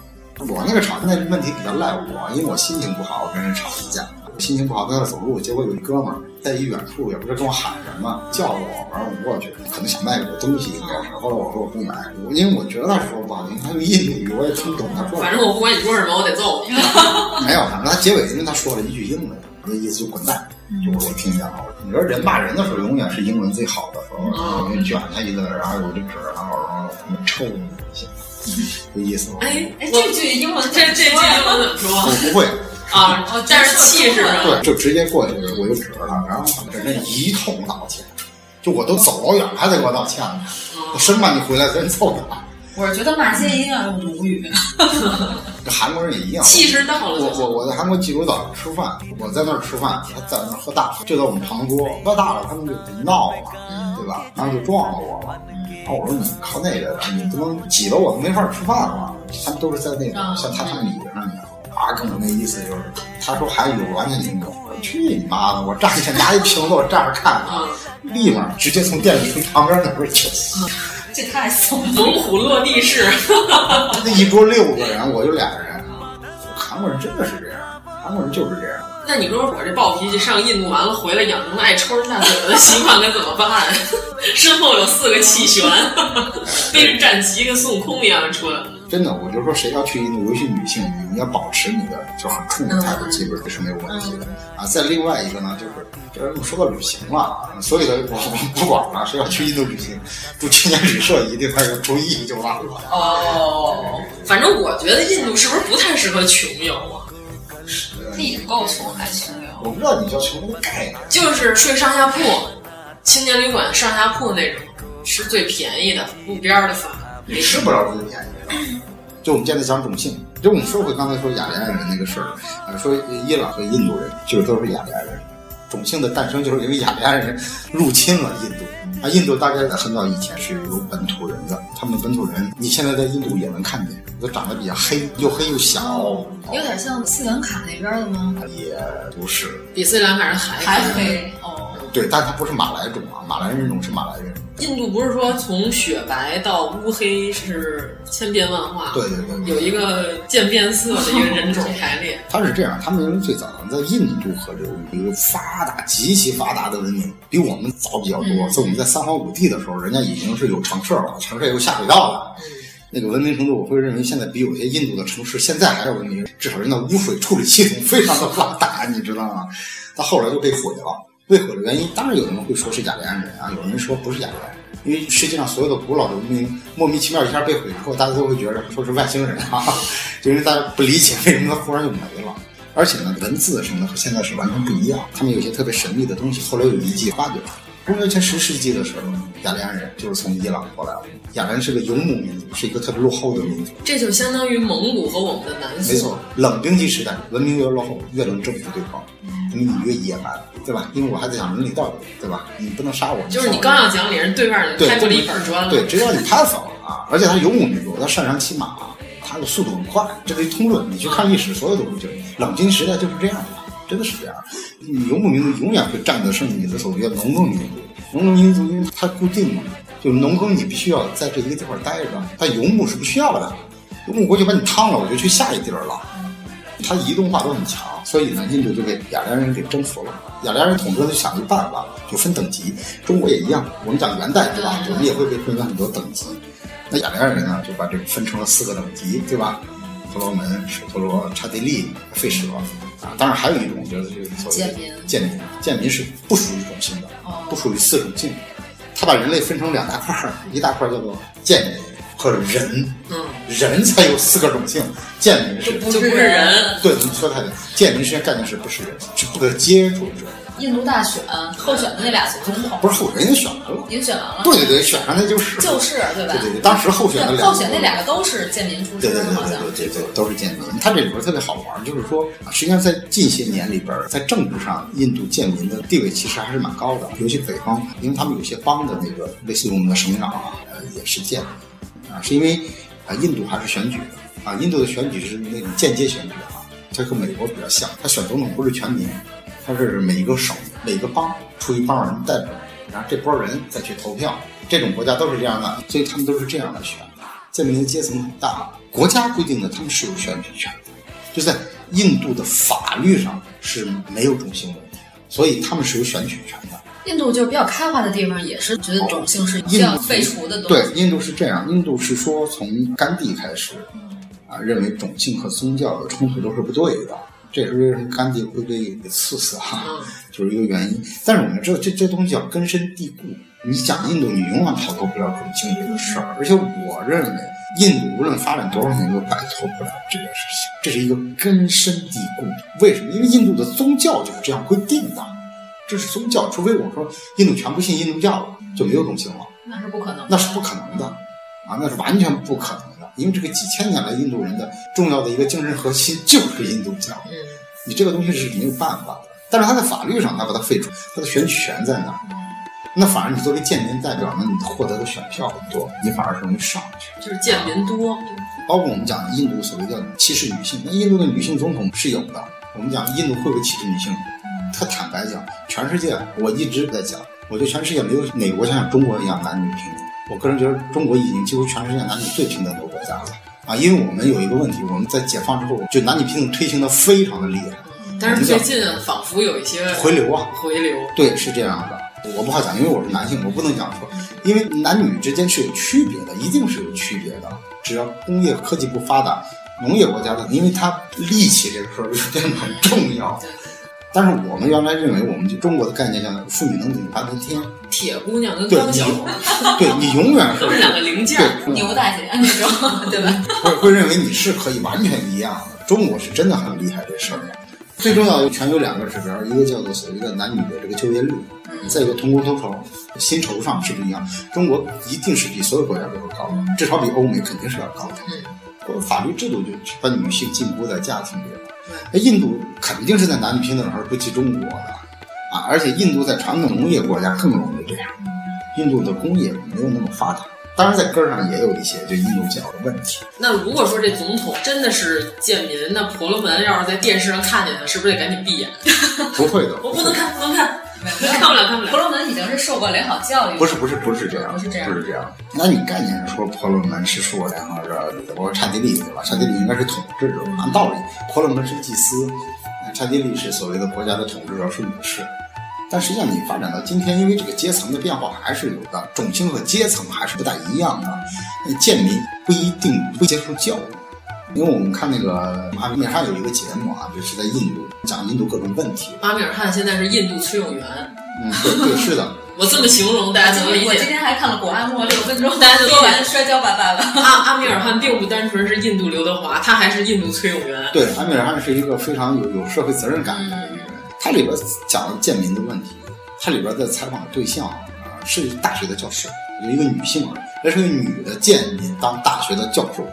我那个吵那问题比较赖我，因为我心情不好，我跟人吵一架。心情不好，在那走路，结果有一哥们儿在一远处，也不知道跟我喊什么，叫着我，完了我过去，可能想卖给我东西，应该是。后来我说我不买，因为我觉得他说不好听，他用印度语我也听不懂他说。反正我不管你说什么，我得揍你。没有，反正他结尾因为他说了一句英文，那意思就滚蛋，就是我听见了。你说人骂人的时候，永远是英文最好的时候，你卷他一个，然后有这纸，然后然后抽你一下，有意思吗？哎哎，这句英文这这句英文怎么说？我不会。啊，但是气势对，就直接过去，我就指着他，然后反正一通道歉，就我都走老远了，还得给我道歉呢，我生怕你回来跟人揍他。我是觉得骂街一定要用母语。韩国人也一样，气势到了。我我我在韩国济州岛吃饭，我在那儿吃饭，他在那儿喝大，就在我们旁桌，喝大了他们就闹了，对吧？然后就撞了我了。然后我说你靠那个，你不能挤得我都没法吃饭了。他们都是在那个像榻榻米上那样。啊，跟我那意思就是，他说还有完全听不懂。去你妈的！我站起来拿一瓶子，我站着看，立马直接从电视机旁边那边去。这太怂了，猛虎落地式。那一桌六个人，我就俩人。韩国人真的是这样，韩国人就是这样。那你说我这暴脾气上印度完了回来养成了爱抽人大嘴巴的习惯，该怎么办？身后有四个气旋，背着战旗跟孙悟空一样出来。真的，我就说谁要去印度，尤其女性，你要保持你的就很冲的态度，基本是没有问题的啊。再另外一个呢，就是我说到旅行了，所有的我我不管了，谁要去印度旅行，住青年旅社一定要注意就完了。哦，反正我觉得印度是不是不太适合穷游啊？他已经够穷还穷游？我不知道你叫穷的概念，就是睡上下铺，青年旅馆上下铺那种，是最便宜的，路边的饭，你吃不着最便宜的。就我们现在讲种姓，就我们说回刚才说雅利安人那个事儿，呃，说伊朗和印度人就是都是雅利安人，种姓的诞生就是因为雅利安人入侵了印度。啊，印度大概在很早以前是有本土人的，他们本土人你现在在印度也能看见，都长得比较黑，又黑又小，有点像斯里兰卡那边的吗？也不是，比斯里兰卡人还还黑哦。对，但他不是马来种啊，马来人种是马来人。印度不是说从雪白到乌黑是千变万化，对对对，有一个渐变色的一个人种 排列。它是这样，他们最早在印度河流域一个发达、极其发达的文明，比我们早比较多。在我们在三皇五帝的时候，人家已经是有城市了，城市有下水道了。那个文明程度，我会认为现在比有些印度的城市现在还要文明，至少人的污水处理系统非常的发达，你知道吗？到后来就被毁了。被毁的原因？当然有人会说是雅利安人啊，有人说不是雅利安，因为世界上所有的古老的文明莫名其妙一下被毁之后，大家都会觉得说是外星人啊，就因为大家不理解为什么它忽然就没了。而且呢，文字什么的和现在是完全不一样，他们有些特别神秘的东西，后来有遗迹发掘。公元前十世纪的时候，雅利安人就是从伊朗过来的。雅利安是个游牧民族，是一个特别落后的民族。这就相当于蒙古和我们的南宋。没错，冷兵器时代，文明越落后，越能征服对方，因为你越野蛮，对吧？因为我还在讲伦理道德，对吧？你不能杀我。就是你刚要讲理，人对面人开过了一板砖了。对，只要你拍死了啊！而且他游牧民族，他擅长骑马，他的速度很快，这是一通论。你去看历史，所有都是这样。冷兵时代就是这样的，真的是这样。游牧民族永远会占得胜你的所谓农耕民族。农耕民族因为它固定嘛，就农耕你必须要在这一个地方待着，它游牧是不需要的，游牧过去把你趟了，我就去下一地儿了。它移动化都很强，所以呢，印度就被雅利安人给征服了。雅利安人统治就想一个办法，就分等级。中国也一样，我们讲元代对吧？我们也会被分为很多等级。那雅利安人呢，就把这个分成了四个等级，对吧？婆罗门、舍陀罗、刹帝利、吠舍啊。当然还有一种就是这个所谓贱民，贱民，贱民是不属于种姓的。不属于四种姓，他把人类分成两大块儿，一大块叫做贱民和人，嗯，人才有四个种姓，贱民是就不是人，对，你说太对，贱民实际上概念是不是人，是不可接触者。印度大选候选的那俩总统，不是候选人选完了，已经选完了。对对对，选上那就是就是对吧？对对对，当时候选的候选那两个都是贱民出身，对对对对对对，都是贱民。他这里边特别好玩，就是说，实际上在近些年里边，在政治上，印度贱民的地位其实还是蛮高的，尤其北方，因为他们有些邦的那个类似于我们的省长啊，呃，也是贱啊，是因为啊，印度还是选举的啊，印度的选举是那种间接选举啊，它和美国比较像，它选总统不是全民。他是每一个省、每个邦出一帮人代表，然后这波人再去投票。这种国家都是这样的，所以他们都是这样的选。这民的阶层很大，国家规定的他们是有选举权的。就在印度的法律上是没有种姓问题，所以他们是有选举权的。印度就是比较开化的地方，也是觉得种姓是需要废除的。对，印度是这样，印度是说从甘地开始，啊，认为种姓和宗教的冲突都是不对的。这也是为什么甘地会被给刺死哈，就是一个原因。但是我们知道，这这东西叫根深蒂固。你讲印度，你永远逃脱不了种姓这个事儿。而且我认为，印度无论发展多少年，都摆脱不了这件事情。这是一个根深蒂固。为什么？因为印度的宗教就是这样规定的。这是宗教，除非我说印度全部信印度教了，就没有种姓了，那是不可能，那是不可能的啊，那是完全不可能的，因为这个几千年来印度人的重要的一个精神核心就是印度教，嗯，你这个东西是没有办法的。但是他在法律上，他把它废除，他的选举权在哪？那反而你作为贱民代表呢，你获得的选票很多，你反而是容易上去。就是贱民多，包括我们讲印度所谓的歧视女性，那印度的女性总统是有的。我们讲印度会不会歧视女性？他坦白讲，全世界我一直在讲，我觉得全世界没有哪个国家像中国一样男女平等。我个人觉得中国已经几乎全世界男女最平等的国家了啊！因为我们有一个问题，我们在解放之后就男女平等推行的非常的厉害。但是最近仿佛有一些回流啊，回流。对，是这样的。我不好讲，因为我是男性，我不能讲说，因为男女之间是有区别的，一定是有区别的。只要工业科技不发达，农业国家的，因为它力气这个事儿变得很重要。但是我们原来认为，我们就中国的概念叫“妇女能顶半边天”，铁姑娘跟钢小伙，对你永远是两个零件，牛大姐那种，对吧？会会认为你是可以完全一样的。中国是真的很厉害这事儿。最重要的全有两个指标，一个叫做所谓的男女的这个就业率，再一个同工同酬，薪酬上是不一样。中国一定是比所有国家都要高的，至少比欧美肯定是要高的。法律制度就把女性禁锢在家庭里了。那印度肯定是在男女平等上不及中国的啊，而且印度在传统农业国家更容易这样。印度的工业没有那么发达，当然在根儿上也有一些对印度教的问题。那如果说这总统真的是贱民，那婆罗门要是在电视上看见他，是不是得赶紧闭眼？不会的，我不能看，不能看，看不了，看不了。婆罗门已经是受过良好教育，不是，不是，不是这样，不是这样，不是这样。那你概念上说婆罗门是受过良好教育的，包括刹帝利对吧？刹帝利应该是统治者，按道理婆罗门是祭司，刹帝利是所谓的国家的统治者，是武士。但实际上，你发展到今天，因为这个阶层的变化还是有的，种姓和阶层还是不大一样的。那贱民不一定不接受教育，因为我们看那个阿米尔汗有一个节目啊，就是在印度讲印度各种问题。阿米尔汗现在是印度崔永元，嗯，对对是的。我这么形容大家怎么理解。我今天还看了《古阿莫》六分钟，大家就说完摔跤吧爸爸。阿阿米尔汗并不单纯是印度刘德华，他还是印度崔永元。对，阿米尔汗是一个非常有有社会责任感的一个人。他里边讲了贱民的问题，他里边的采访对象啊是大学的教授，有一个女性啊，那是个女的贱民当大学的教授，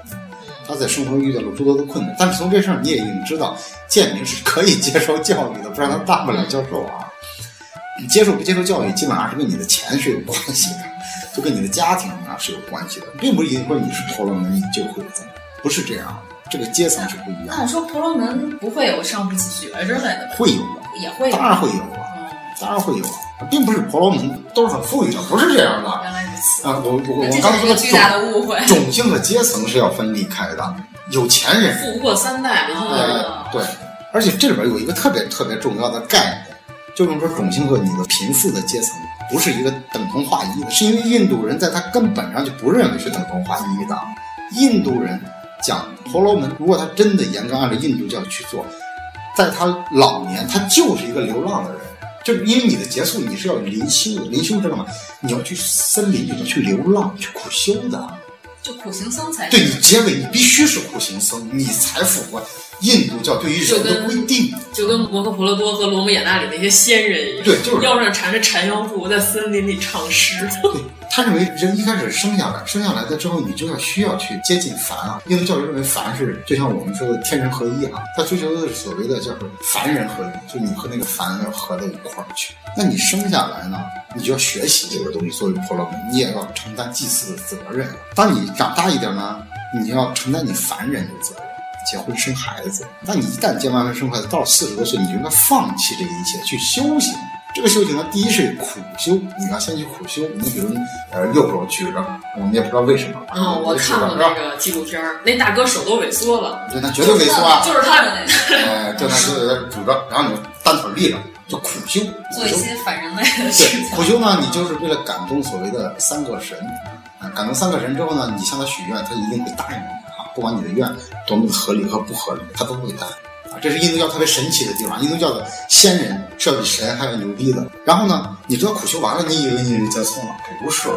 她在生活中遇到了诸多的困难，但是从这事儿你也已经知道，建民是可以接受教育的，不然他当不了教授啊。你接受不接受教育，基本上是跟你的钱是有关系的，就跟你的家庭啊是有关系的，并不是因为你是婆罗门你就会怎么，不是这样的，这个阶层是不一样。那我说婆罗门不会有上不起学之类的？会有的，也会，当然会有啊，当然会有，并不是婆罗门都是很富裕的，不是这样的。原来如此啊！我我我刚才说是一个巨大的误会。种姓和阶层是要分离开的，有钱人富不过三代，哎，对，而且这里边有一个特别特别重要的概念。就是说，种姓和你的贫富的阶层不是一个等同划一的，是因为印度人在他根本上就不认为是等同划一的。印度人讲婆罗门，如果他真的严格按照印度教去做，在他老年，他就是一个流浪的人，就是因为你的结束，你是要灵修的，灵修知道吗？你要去森林里头去流浪，去苦修的。就苦行僧才对你结尾，你必须是苦行僧，你才符合印度教对于人的规定。就跟摩诃婆罗多和罗摩衍那里那些仙人一样，对，就是腰上缠着缠腰布，在森林里唱诗。对他认为人一开始生下来，生下来的之后，你就要需要去接近凡啊。印度教认为凡是就像我们说的天人合一啊，他追求的是所谓的叫做凡人合一，就你和那个凡要合到一块儿去。那你生下来呢，你就要学习这个东西，作为婆罗门，你也要承担祭祀的责任。当你长大一点呢，你要承担你凡人的责任。结婚生孩子，那你一旦结完婚生孩子，到了四十多岁，你就应该放弃这一切，去修行。这个修行呢，第一是苦修，你要先去苦修。你比如，呃，右手举着，我们也不知道为什么。啊，我看过那个纪录片那大哥手都萎缩了。对，他绝对萎缩啊！就是他的那个。哎，就他就举着，然后你单腿立着，就苦修。做一些反人类的事情。苦修呢，你就是为了感动所谓的三个神。啊，感动三个神之后呢，你向他许愿，他一定会答应你。不管你的愿多么的合理和不合理，他都会答应啊！这是印度教特别神奇的地方。印度教的仙人是要比神还要牛逼的。然后呢，你知道苦修完了，你以为你结束了？不是。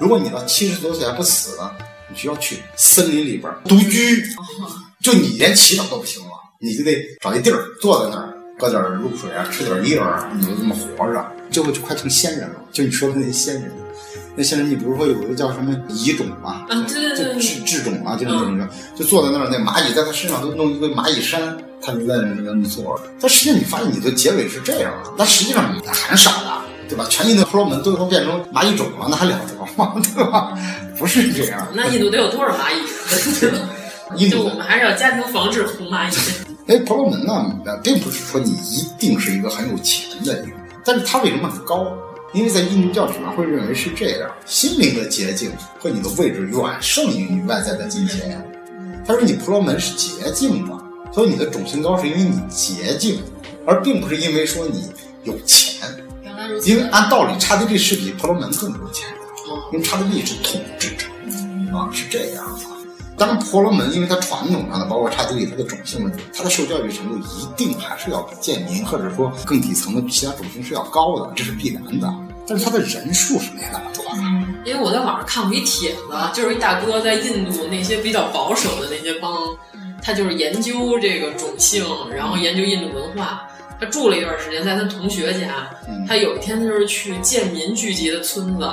如果你到七十多岁还不死呢，你需要去森林里边独居，就你连祈祷都不行了，你就得找一地儿坐在那儿，喝点露水啊，吃点叶儿，你就这么活着，最后就快成仙人了。就你说的那些仙人，那些人，你比如说有一个叫什么蚁种啊，啊，对对对，智智种啊，就是那种，就坐在那儿，那蚂蚁在他身上都弄一个蚂蚁山，他就在那那么坐。但实际上你发现你的结尾是这样的，但实际上很傻的，对吧？全印度婆罗门最后变成蚂蚁种了，那还了得吗？对吧？不是这样。那印度得有多少蚂蚁？就我们还是要家庭防治红蚂蚁。哎，婆罗门呢，并不是说你一定是一个很有钱的一个，但是他为什么很高？因为在印度教里面会认为是这样，心灵的洁净和你的位置远胜于你外在的金钱。他说你婆罗门是洁净的，所以你的种姓高是因为你洁净，而并不是因为说你有钱。因为按道理刹帝利是比婆罗门更有钱的，因为刹帝利是统治者啊，是这样的。当，婆罗门因为它传统上的，包括刹帝利，它的种姓问题，它的受教育程度一定还是要比贱民或者说更底层的其他种姓是要高的，这是必然的。但是它的人数是没那么多的。因为我在网上看过一帖子，就是一大哥在印度那些比较保守的那些邦，他就是研究这个种姓，然后研究印度文化。他住了一段时间，在他同学家。他有一天就是去贱民聚集的村子，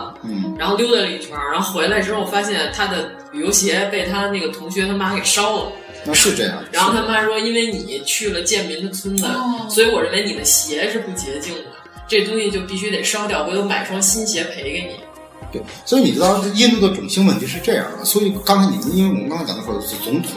然后溜达了一圈，然后回来之后发现他的旅游鞋被他那个同学他妈给烧了。那是这样。然后他妈说：“因为你去了贱民的村子，所以我认为你的鞋是不洁净的，这东西就必须得烧掉，回头买双新鞋赔给你。”对，所以你知道印度的种姓问题是这样的。所以刚才你们，因为我们刚才讲的说是总统。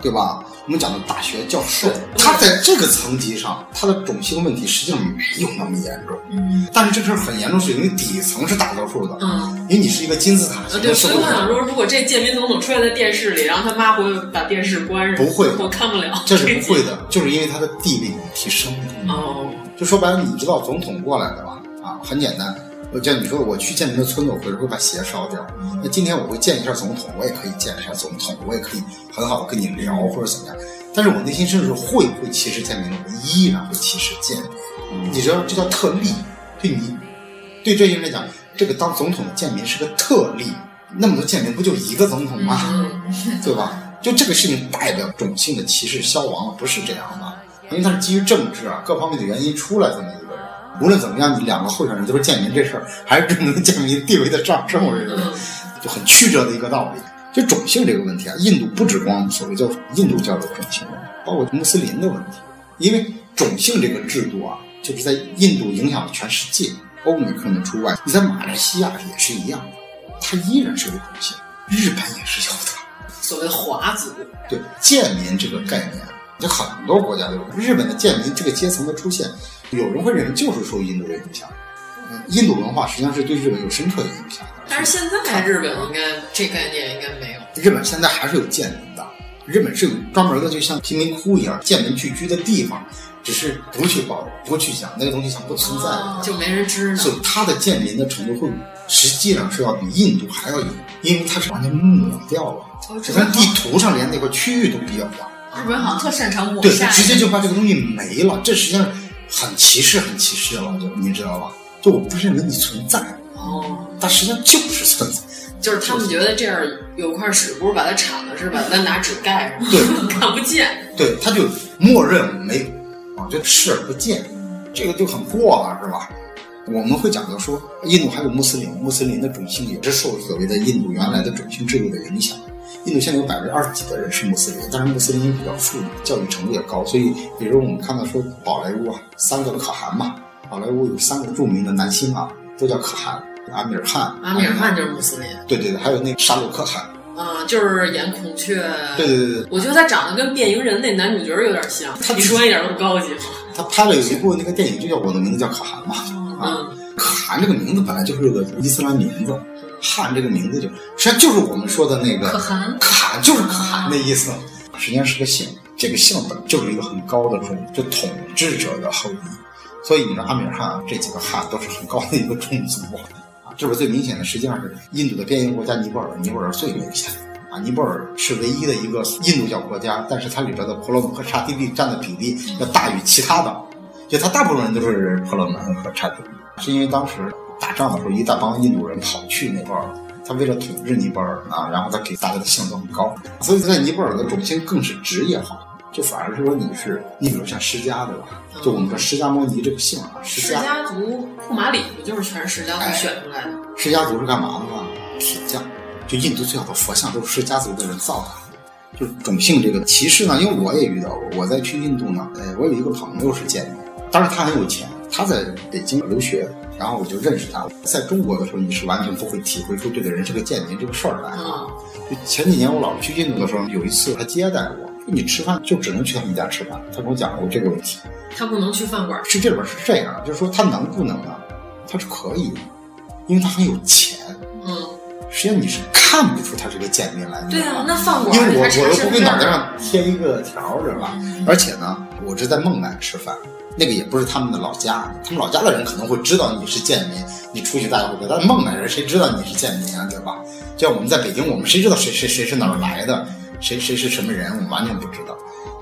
对吧？我们讲的大学教授，他在这个层级上，他的种姓问题实际上没有那么严重。嗯，但是这事儿很严重，是因为底层是大多数的。嗯，因为你是一个金字塔型的社会。对，所以我想说，如果这建民总统出现在电视里，然后他妈会把电视关上，不会，我看不了。这是不会的，就是因为他的地位提升了。哦，就说白了，你知道总统过来的吧？啊，很简单。我叫你说，我去见您的村子，我回来会把鞋烧掉。那今天我会见一下总统，我也可以见一下总统，我也可以很好的跟你聊或者怎么样。但是我内心深处会不会歧视建民？我依然会歧视建民。你知道这叫特例，对你对这些人来讲，这个当总统的贱民是个特例。那么多贱民不就一个总统吗？对吧？就这个事情代表种姓的歧视消亡了，不是这样的，因为它是基于政治啊各方面的原因出来这么一个。无论怎么样，你两个候选人都是贱民，这事儿还是证明贱民地位的上升。我认为就很曲折的一个道理。就种姓这个问题啊，印度不止光所谓叫印度教的种姓包括穆斯林的问题。因为种姓这个制度啊，就是在印度影响了全世界，欧美可能除外。你在马来西亚也是一样的，它依然是有种姓。日本也是有的，所谓华族。对贱民这个概念，在很多国家都有。日本的贱民这个阶层的出现。有人会认为就是受印度的影响，嗯，印度文化实际上是对日本有深刻的影响。但是现在日本应该这概念应该没有。日本现在还是有贱民的，日本是有专门的，就像贫民窟一样，贱民聚居的地方，只是不去报，不去讲那个东西像不存在，就没人知道。所以它的贱民的程度会实际上是要比印度还要严，因为它是完全抹掉了，就连地图上连那块区域都比较掉。日本好像特擅长抹对，直接就把这个东西没了，这实际上。很歧视，很歧视了，就你知道吧？就我不认为你存在哦，但实际上就是存在，就是他们觉得这样有块屎，不是把它铲了，是把它拿纸盖上，对，看不见，对，他就默认没有啊，就视而不见，这个就很过了，是吧？我们会讲到说，印度还有穆斯林，穆斯林的种姓也是受所谓的印度原来的种姓制度的影响。印度现在有百分之二十几的人是穆斯林，但是穆斯林比较富裕，教育程度也高，所以比如我们看到说宝莱坞啊，三个可汗嘛，宝莱坞有三个著名的男星啊，都叫可汗，阿米尔汗，阿米尔汗就是穆斯林，对对对，还有那个沙鲁克汗，啊，就是演孔雀，对对对对，我觉得他长得跟变形人那男主角有点像，他你说一点都不高级，他拍了有一部那个电影就叫我的名字叫可汗嘛，啊，可汗这个名字本来就是个伊斯兰名字。汗这个名字就实际上就是我们说的那个可汗，可汗就是可汗的意思，实际上是个姓，这个姓本就是一个很高的种，就统治者的后裔，所以你说阿米尔汗这几个汗都是很高的一个种族啊，这是最明显的，实际上是印度的边缘国家尼泊尔，尼泊尔最明显啊，尼泊尔是唯一的一个印度教国家，但是它里边的婆罗门和刹帝利占的比例要大于其他的，就它大部分人都是婆罗门和刹帝利，是因为当时。打仗的时候，一大帮印度人跑去尼泊尔，他为了统治尼泊尔啊，然后他给大家的姓都很高，所以在尼泊尔的种姓更是职业化就反而是说你是，你比如像释迦对吧？就我们说释迦摩尼这个姓啊，释释迦族库马里不就是全是释迦族选出来的？释迦族是干嘛的呢？铁匠，就印度最好的佛像都是释迦族的人造的，就是种姓这个歧视呢。因为我也遇到过，我在去印度呢，呃，我有一个朋友是贱民，当然他很有钱，他在北京留学，然后我就认识他。在中国的时候，你是完全不会体会出这个人是个贱民这个事儿来啊。就前几年我老去印度的时候，有一次他接待我。说你吃饭就只能去他们家吃饭。他跟我讲过这个问题。他不能去饭馆。是这里边是这样，就是说他能不能啊？他是可以，因为他很有钱。嗯。实际上你是看不出他是个贱民来的。对啊，那饭馆因为我我又不会脑袋上贴一个条，是吧？而且呢，我是在孟买吃饭，那个也不是他们的老家，他们老家的人可能会知道你是贱民，你出去大家会觉得，但孟买人谁知道你是贱民啊？对吧？就像我们在北京，我们谁知道谁谁谁是哪儿来的？谁谁是什么人，我们完全不知道，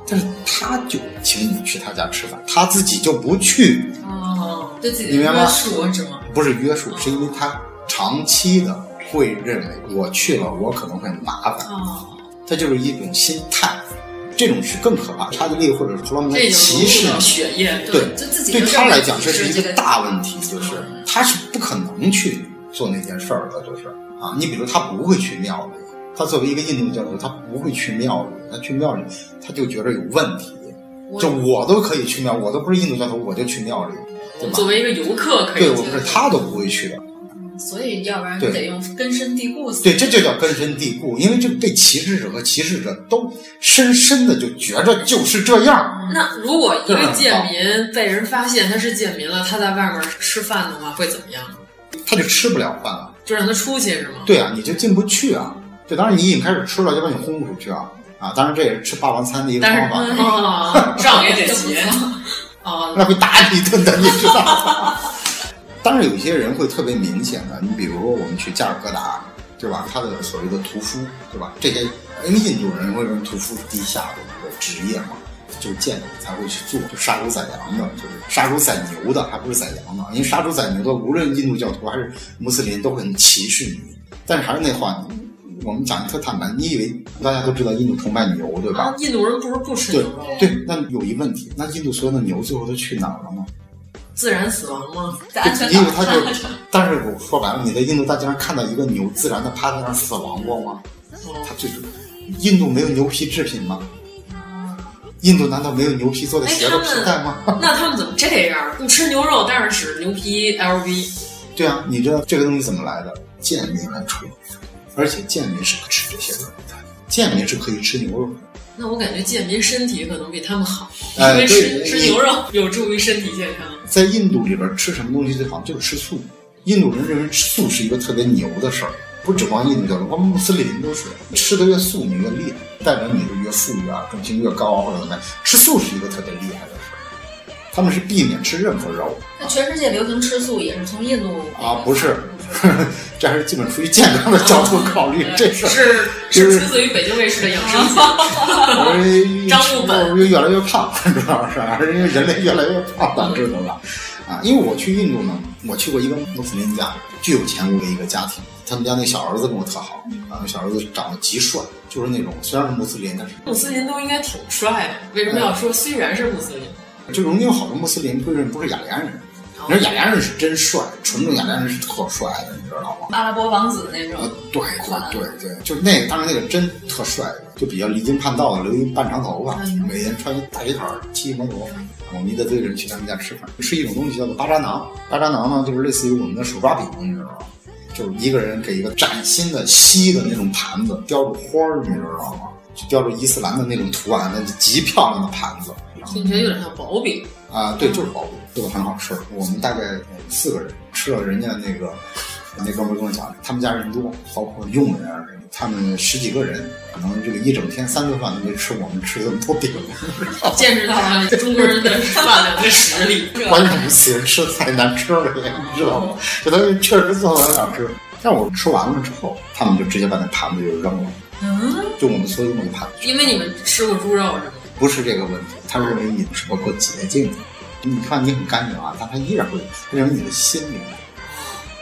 但是他就请你去他家吃饭，他自己就不去。哦，对自己的约束是吗？不是约束，是因为他长期的会认为我去了，我可能会麻烦。哦，他就是一种心态，这种是更可怕。差距力或者是说明歧视血液，对，对他来讲这是一个大问题，就是他是不可能去做那件事儿的，就是啊，你比如他不会去庙里。他作为一个印度教徒，他不会去庙里。他去庙里，他就觉得有问题。就我都可以去庙，我都不是印度教徒，我就去庙里。对吧作为一个游客，可以。对，我不是他都不会去的。所以，要不然你得用根深蒂固。对，这就叫根深蒂固，因为这个被歧视者和歧视者都深深的就觉着就是这样。那如果一个贱民被人发现他是贱民了，他在外面吃饭的话会怎么样？他就吃不了饭了，就让他出去是吗？对啊，你就进不去啊。这当然，你已经开始吃了，就把你轰出去啊！啊，当然这也是吃霸王餐的一个方法。账也得结啊，那会打你一顿的，你知道吗？当然，有些人会特别明显的，你比如说我们去加尔各答，对吧？他的所谓的屠夫，对吧？这些因为印度人为什么屠夫是地下的一个职业嘛？就是贱民才会去做，就杀猪宰羊的，就是杀猪宰牛的，还不是宰羊的。因为杀猪宰牛的，无论印度教徒还是穆斯林，都很歧视你。但是还是那话。我们讲的特坦白，你以为大家都知道印度崇拜牛，对吧？印度人不是不吃牛肉？对，那有一问题，那印度所有的牛最后都去哪儿了吗？自然死亡吗？因为他就，但是我说白了，你在印度大街上看到一个牛自然的趴在那儿死亡过吗？他就是，印度没有牛皮制品吗？印度难道没有牛皮做的鞋子皮带吗？那他们怎么这样？不吃牛肉，但是使牛皮 LV？对啊，你知道这个东西怎么来的？贱民来出。而且贱民是不吃这些肉的，贱民是可以吃牛肉的。那我感觉健民身体可能比他们好，因为吃吃牛肉有助于身体健康。在印度里边吃什么东西最好？就是吃素。印度人认为吃素是一个特别牛的事儿，不指光印度教徒，光穆斯林都是吃的越素你越厉害，代表你是越富裕啊，种姓越高啊或者怎么样。吃素是一个特别厉害的事儿，他们是避免吃任何肉。那全世界流行吃素也是从印度啊？不是。这还是基本出于健康的角度考虑，这事儿是是出自于北京卫视的养生节 张木本越来越胖，主要是因为人类越来越胖，导致的吧？啊，因为我去印度呢，我去过一个穆斯林家，巨有钱的一个家庭，他们家那小儿子跟我特好，啊，那小儿子长得极帅，就是那种虽然是穆斯林，但是穆斯林都应该挺帅的，为什么要说虽然是穆斯林？就容易有好多穆斯林不是不是雅利安人。你说雅利安人是真帅，纯正雅利安人是特帅的，你知道吗？阿拉伯王子那种。对对对对，就是那个，当时那个真特帅，就比较离经叛道的，留一半长头发，每天穿一大皮坎，骑摩托。我们一大堆人去他们家吃饭，吃一种东西叫做巴扎囊。巴扎囊呢，就是类似于我们的手抓饼，你知道吗？就是一个人给一个崭新的锡的那种盘子，雕着花儿，你知道吗？就雕着伊斯兰的那种图案，那极漂亮的盘子。听起来有点像薄饼。啊，对，就是包子，做的很好吃。我们大概四个人吃了，人家那个那哥们跟我讲，他们家人多，包括佣人啊，他们十几个人，可能这个一整天三顿饭都没吃，我们吃这么多饼，见识到了中国人的饭量的实力。关键是死人吃的太难吃了，你知道吗？这东西确实做的很好吃，但我吃完了之后，他们就直接把那盘子就扔了。嗯，就我们所有那个盘子，因为你们吃过猪肉是吗？不是这个问题，他认为你是不够洁净的。你看你很干净啊，但他依然会认为你的心灵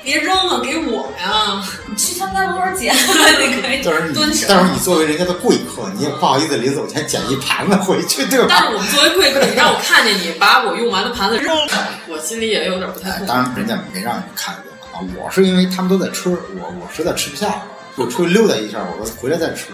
别扔了，给我呀！你去他们家门口捡，你可以但是你，蹲守。但是你作为人家的贵客，你也不好意思临走前捡一盘子回去，对吧？但是我们作为贵客，你让我看见你把我用完的盘子扔了，我心里也有点不太过。当然，人家没让你看见啊。我是因为他们都在吃，我我实在吃不下了，我出去溜达一下，我说回来再吃。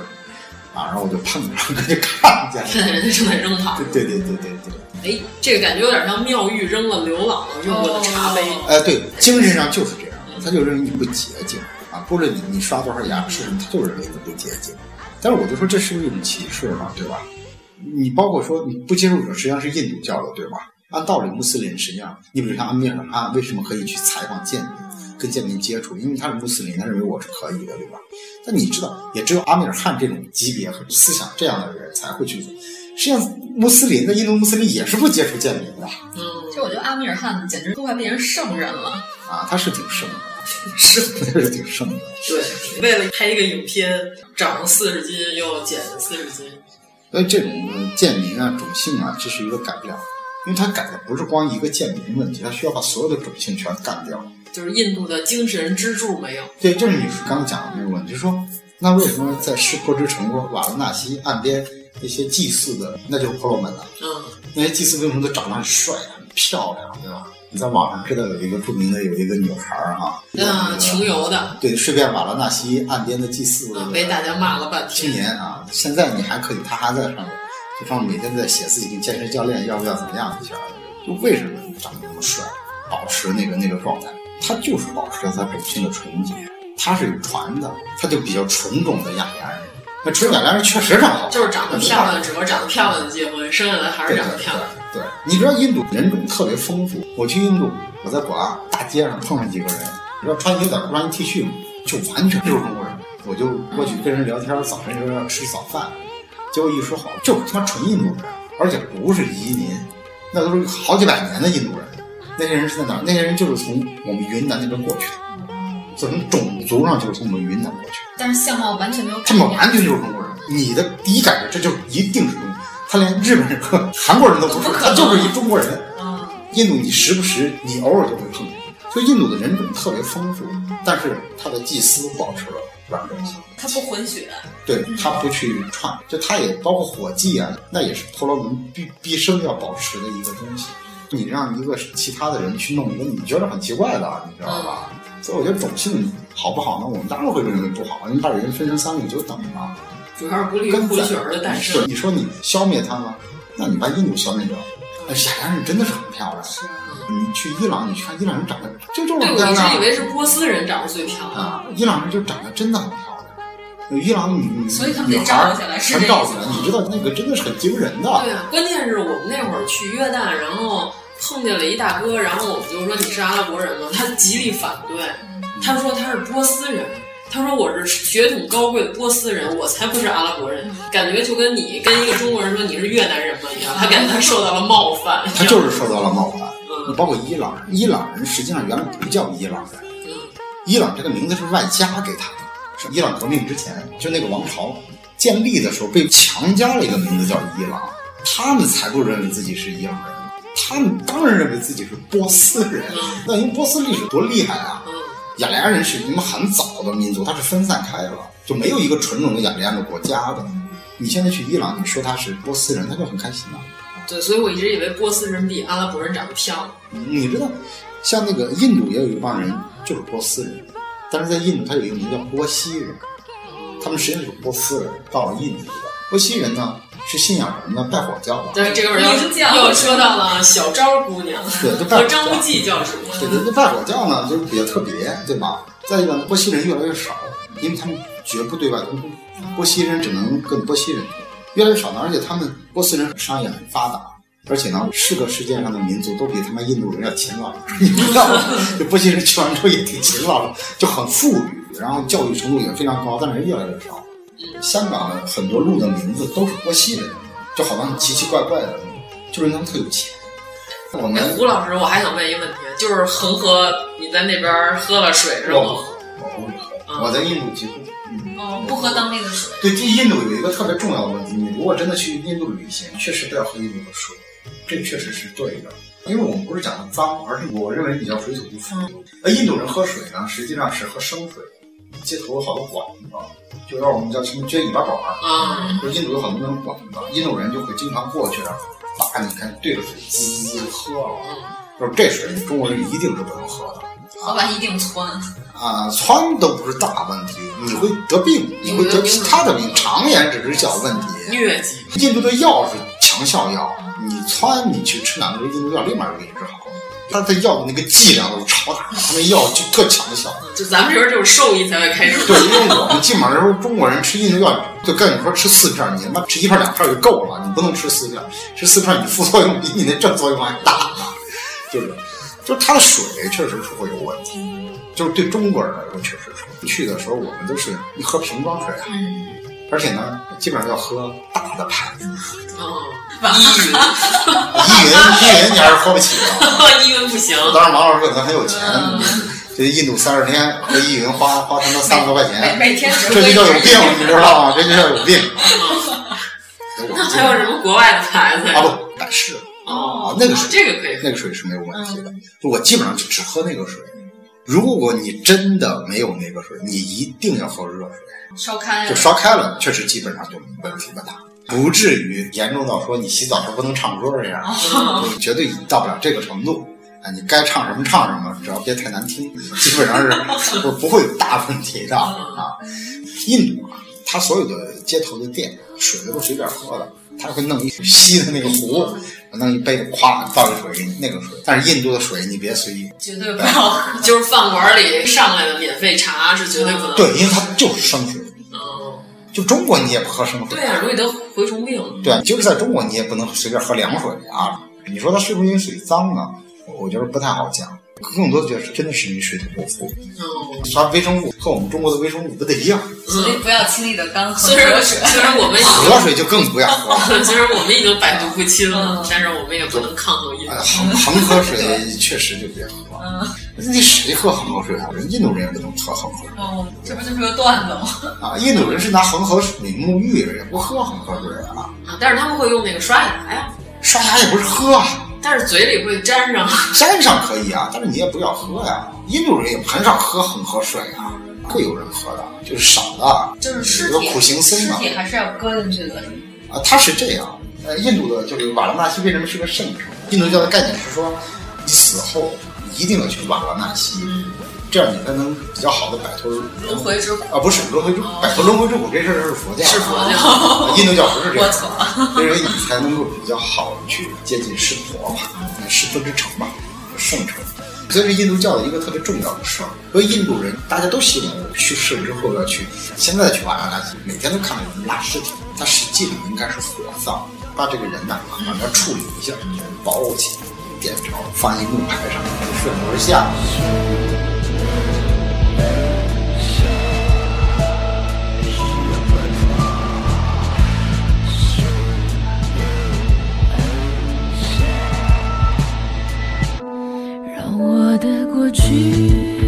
啊，然后我就碰着，就看见了，看见人家正在扔糖。对对对对对。哎，这个感觉有点像妙玉扔了刘姥姥用过的茶杯。哎，对，精神上就是这样，他就认为你不洁净啊，不论你你刷多少牙吃什么，他就认为你不洁净。但是我就说这是不是一种歧视嘛，对吧？你包括说你不接受者实际上是印度教的，对吧？按道理穆斯林实际上，你比如像阿米尔汗为什么可以去采访贱民，跟贱民接触？因为他是穆斯林，他认为我是可以的，对吧？但你知道，也只有阿米尔汗这种级别和思想这样的人才会去做。实际上，穆斯林的印度穆斯林也是不接触贱民的。嗯，其实我觉得阿米尔汗简直都快变成圣人了。啊，他是挺圣的，是，他是挺圣的。对，为了拍一个影片，长了四十斤又减了四十斤。所以这种贱民啊、种姓啊，这是一个改不了，因为他改的不是光一个贱民问题，他需要把所有的种姓全干掉。就是印度的精神支柱没有。对，就是你刚讲的那个问题，就是说，那为什么在湿婆之城瓦拉纳西岸边？那些祭祀的，那就是婆罗门了。嗯，那些祭祀为什么都长得很帅、很漂亮，对吧？你在网上知道有一个著名的有一个女孩儿哈，嗯，穷游的，对，睡遍瓦拉纳西岸边的祭祀，被大家骂了半天。青年啊，现在你还可以，他还在上面，就上面每天在写自己跟健身教练要不要怎么样一下，就为什么长得那么帅，保持那个那个状态？他就是保持着他本身的纯洁，他是有传的，他就比较纯种的雅利安人。那纯雅利安人确实长好，就是长得漂亮，只不过长得漂亮的结婚，生下来还是长得漂亮。对，你知道印度人种特别丰富。我去印度，我在果阿大街上碰上几个人，你知道穿牛仔裤、穿 T 恤吗？就完全就是中国人。我就过去跟人聊天，早晨说要吃早饭，结果一说好，就是他妈纯印度人，而且不是移民，那都是好几百年的印度人。那些人是在哪儿？那些人就是从我们云南那边过去的。从种族上就是从我们云南过去，但是相貌完全没有。他们完全就是中国人。你的第一感觉，这就一定是中国。他连日本人和 韩国人都不是，他就是一中国人。印度你时不时你偶尔就会碰见，所以印度的人种特别丰富，但是他的祭司保持了完整性。他不混血，对他不去串，就他也包括火祭啊，那也是婆罗门毕毕生要保持的一个东西。你让一个其他的人去弄一个，你觉得很奇怪的，你知道吧？所以我觉得种姓好不好呢？我们当然会认为不好，因为把人分成三个就等嘛。主要是不利于混血儿的诞生。你说你消灭他吗？那你把印度消灭掉。雅利安人真的是很漂亮。你去伊朗，你去看伊朗人长得就这么漂亮。对，我一直以为是波斯人长得最漂亮。啊，伊朗人就长得真的很漂亮。伊朗女女所以他们女得照下来，照下来。你知道那个真的是很惊人的。对啊，关键是我们那会儿去约旦，然后碰见了一大哥，然后我们就说你是阿拉伯人吗？他极力反对。他说他是波斯人，他说我是血统高贵的波斯人，我才不是阿拉伯人。感觉就跟你跟一个中国人说你是越南人吗一样，他感觉他受到了冒犯。他就是受到了冒犯。你包括伊朗人，伊朗人实际上原来不叫伊朗人，伊朗这个名字是外加给他的。是伊朗革命之前，就那个王朝建立的时候被强加了一个名字叫伊朗，他们才不认为自己是伊朗人，他们当然认为自己是波斯人。那因为波斯历史多厉害啊！雅利安人是你们很早的民族，它是分散开了，就没有一个纯种的雅利安的国家的。你现在去伊朗，你说他是波斯人，他就很开心了。对，所以我一直以为波斯人比阿拉伯人长得漂亮。你知道，像那个印度也有一帮人就是波斯人，但是在印度他有一个名叫波西人，他们实际上是波斯人到了印度的。波西人呢是信仰什么呢？拜火教的。对，这个又又说到了小昭姑娘对，和张无忌教主。对对，那拜火教呢就是比较特别，对吧？再一个，波西人越来越少，因为他们绝不对外沟通，波西人只能跟波西人通，越来越少呢。而且他们波斯人商业很发达，而且呢，是个世界上的民族都比他妈印度人要勤劳，你知道吗？这波西人去完之后也挺勤劳的，就很富裕，然后教育程度也非常高，但是人越来越少。香港的很多路的名字都是波西人，就好像奇奇怪怪的，就是他们特有钱。我们吴老师，我还想问一个问题，就是恒河，你在那边喝了水是吗，我不喝，我在印度几乎哦不喝当地的水。对，这印度有一个特别重要的问题，你如果真的去印度旅行，确实都要喝印度的水，这确实是对的。因为我们不是讲的脏，而是我认为你叫水土不服。呃，印度人喝水呢，实际上是喝生水。街头有好多管子，就让我们叫什么撅尾巴管儿啊，就印度有很多那种管子，印度人就会经常过去，把你看对着水滋喝了。就是这水，中国人一定是不能喝的。喝完一定窜啊，窜都不是大问题，你会得病，你会得其他的病，肠炎只是小问题。疟疾，印度的药是强效药，你窜你去吃两个印度药，立马就给你治好。他的药的那个剂量都超大，他那药就特强效。就咱们这边就是兽医才会开始。对，因为我们基本上说中国人吃印度药，就跟你说吃四片，你他妈吃一片两片就够了，你不能吃四片，吃四片你副作用比你那正作用还大。就是，就是它的水确实是会有问题，就是对中国人来说确实是。去的时候我们都是一喝瓶装水啊，而且呢，基本上要喝大的牌子。哦，依云，依云，依云，你还是喝不起的。依云不行。当然王老师可能很有钱，这印度三十天喝依云花花他妈三百多块钱，每天这就叫有病，你知道吗？这就叫有病。那还有什么国外的牌子？啊不，百事。哦，那个水这个可以，那个水是没有问题的。就我基本上就只喝那个水。如果你真的没有那个水，你一定要喝热水，烧开就烧开了，确实基本上就问题不大，不至于严重到说你洗澡时候不能唱歌这样，绝对到不了这个程度。啊，你该唱什么唱什么，只要别太难听，基本上是不 不会有大问题的啊。印度啊，它所有的街头的店水都随便喝的。他会弄一吸的那个壶，弄一杯子，咵倒一水给你，那种水。但是印度的水你别随意，绝对不要喝。就是饭馆里上来的免费茶是绝对不能。对，因为它就是生水。哦。就中国你也不喝生水。对呀，容易得蛔虫病。对，就是在中国你也不能随便喝凉水啊。你说它是不是因为水脏呢？我觉得不太好讲。更多的觉得真的是因为水土不服，它微生物和我们中国的微生物不太一样，所以不要轻易的干喝河水。虽然我们河水就更不要喝，虽然我们已经百毒不侵了，但是我们也不能抗衡印度。恒恒河水确实就别喝，嗯那谁喝恒河水啊？人印度人也不能喝恒河水。哦，这不就是个段子吗？啊，印度人是拿恒河水沐浴，也不喝恒河水啊。啊，但是他们会用那个刷牙呀，刷牙也不是喝啊。但是嘴里会粘上，粘上可以啊，但是你也不要喝呀。印度人也很少喝恒河水啊，会有人喝的，就是少的。就是尸体，苦行僧嘛，尸体还是要搁进去的。啊，他是这样。呃，印度的就是瓦拉纳西为什么是个圣城？印度教的概念是说，你死后一定要去瓦拉纳西。这样你才能比较好的摆脱轮回之苦啊！不是轮回之摆脱轮回之苦这事儿是佛教，是佛教，印度教不是这样。我错了，因为你才能够比较好的去接近湿婆吧，湿婆之城嘛，圣城。所以是印度教的一个特别重要的事儿。所以印度人大家都希望去世之后要去，现在去瓦拉纳西，每天都看到有人拉尸体，它实际上应该是火葬，把这个人呐往那处理一下，包起来，点着放一木牌上，顺流而下。的过去。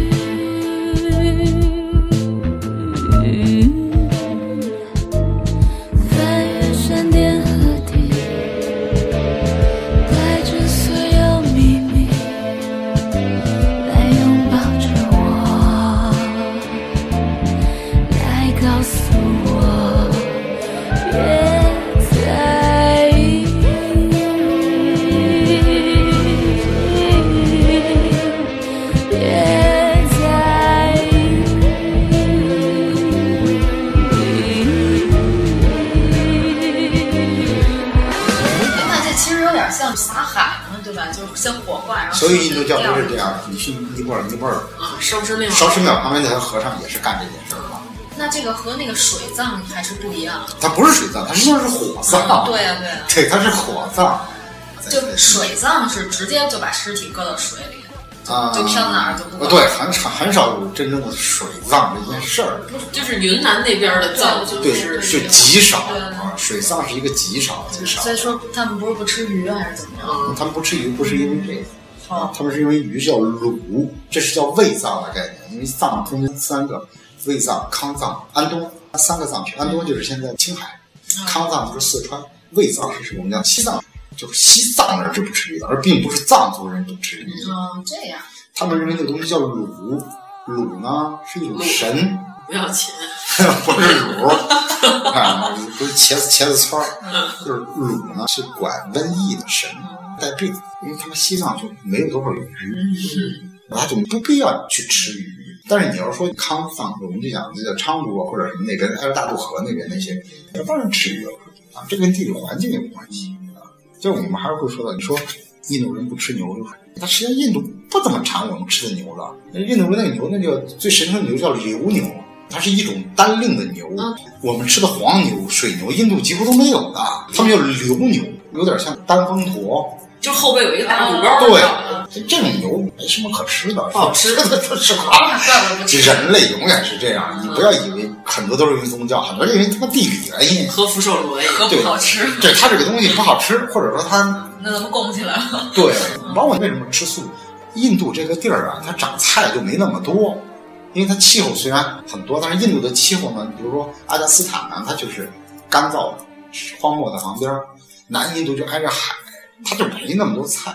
所以印度教都是这样的，你去尼泊尔，尼泊尔啊，烧尸庙，烧尸庙旁边那条和尚也是干这件事儿的。那这个和那个水葬还是不一样。它不是水葬，它实际上是火葬。对呀，对呀。对，它是火葬。就水葬是直接就把尸体搁到水里，啊，就飘哪儿就不管。对，很少很少有真正的水葬这件事儿。不，就是云南那边的葬，就是是极少啊。水葬是一个极少极少。所以说他们不是不吃鱼还是怎么样？他们不吃鱼，不是因为这个。啊，他们是因为鱼叫卤，这是叫胃脏的概念。因为藏分三个：胃藏、康藏、安东，三个藏区。安东就是现在青海，康藏就是四川，胃藏是我们叫西藏。就是西藏人是不吃鱼的，而并不是藏族人不吃鱼。哦，这样。他们认为那个东西叫卤，卤呢是一种神，不要钱，不是卤啊，不是茄子茄子串儿，就是卤呢是管瘟疫的神，带病，因为他们西藏就没有多少鱼，他就不必要去吃鱼。但是你要说康藏，我们就讲这叫昌都或者什么那边挨着大渡河那边那些，那当然吃鱼了啊，这跟地理环境有关系啊。就我们还是会说到，你说印度人不吃牛肉，但实际上印度不怎么产我们吃的牛了。那印度人那个牛，那叫最神圣的牛叫流牛，它是一种单令的牛。我们吃的黄牛、水牛，印度几乎都没有的，他们叫流牛，有点像丹峰驼。就后背有一个大鼓包。对，这种油没什么可吃的，不好吃的，都吃垮了。人类永远是这样，你不要以为很多都是因为宗教，很多是因为他妈地理原因。和福寿螺一样，不好吃。对，它这个东西不好吃，或者说它 那怎么供起来了？对，包括为什么吃素？印度这个地儿啊，它长菜就没那么多，因为它气候虽然很多，但是印度的气候呢，比如说阿加斯坦呢，它就是干燥的，荒漠的旁边；南印度就挨着海。他就没那么多菜，